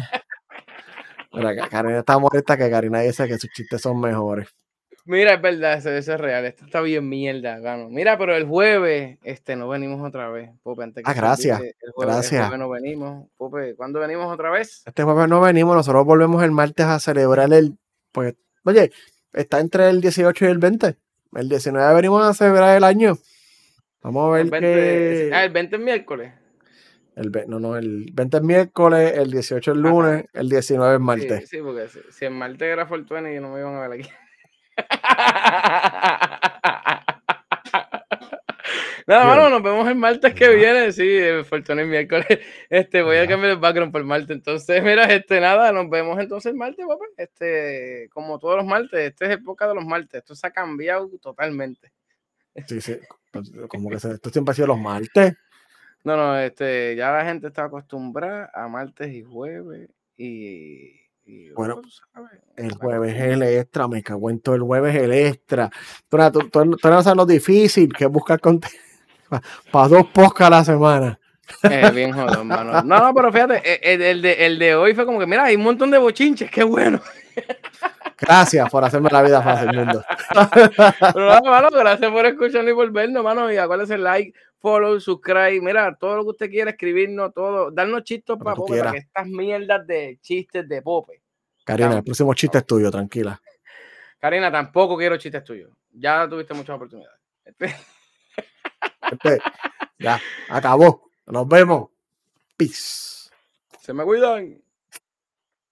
Mira, Ka- Karina está molesta que Karina dice que sus chistes son mejores. Mira, es verdad, eso, eso es real. Esto está bien mierda, gano. Mira, pero el jueves este, no venimos otra vez. Pope, antes que Ah, gracias, El jueves, gracias. El jueves no venimos. Pope, ¿cuándo venimos otra vez? Este jueves no venimos, nosotros volvemos el martes a celebrar el. Pues, oye, está entre el 18 y el 20. El 19 venimos a celebrar el año. Vamos a ver El 20, qué. ah, el 20 es miércoles. El, no, no, el 20 es miércoles, el 18 es lunes, el 19 es martes. Sí, sí, porque si, si el martes era Fortuny, no me iban a ver aquí. Nada, mano, nos vemos el martes que viene. Sí, el Fortuny es miércoles. Este, voy a cambiar el background por martes. Entonces, mira, este, nada, nos vemos entonces el martes, papá. Este, como todos los martes, este es época de los martes. Esto se ha cambiado totalmente. Sí, sí. pues, Como que se- esto siempre ha sido los martes. No, no, este, ya la gente está acostumbrada a martes y jueves. Y, y Bueno, El jueves es el extra, me cago en todo. El jueves es el extra. Tú, no- tú- tú- tú no sabes lo difícil que es buscar contenido para dos podcasts a la semana. Eh, bien jodón, mano. No, no, pero fíjate, eh, el, el de, el de hoy fue como que, mira, hay un montón de bochinches, qué bueno. Gracias por hacerme la vida fácil, mundo. Pero nada, mano, gracias por escucharnos y por vernos, mano. Y acuérdense, like, follow, subscribe. Mira, todo lo que usted quiera escribirnos, todo. Darnos chistes para Pope, para que estas mierdas de chistes de Pope. Karina, el próximo chiste es tuyo, tranquila. Karina, tampoco quiero chistes tuyos. Ya tuviste muchas oportunidades. Este- Este, ya, acabó. Nos vemos. Peace. Se me cuidan.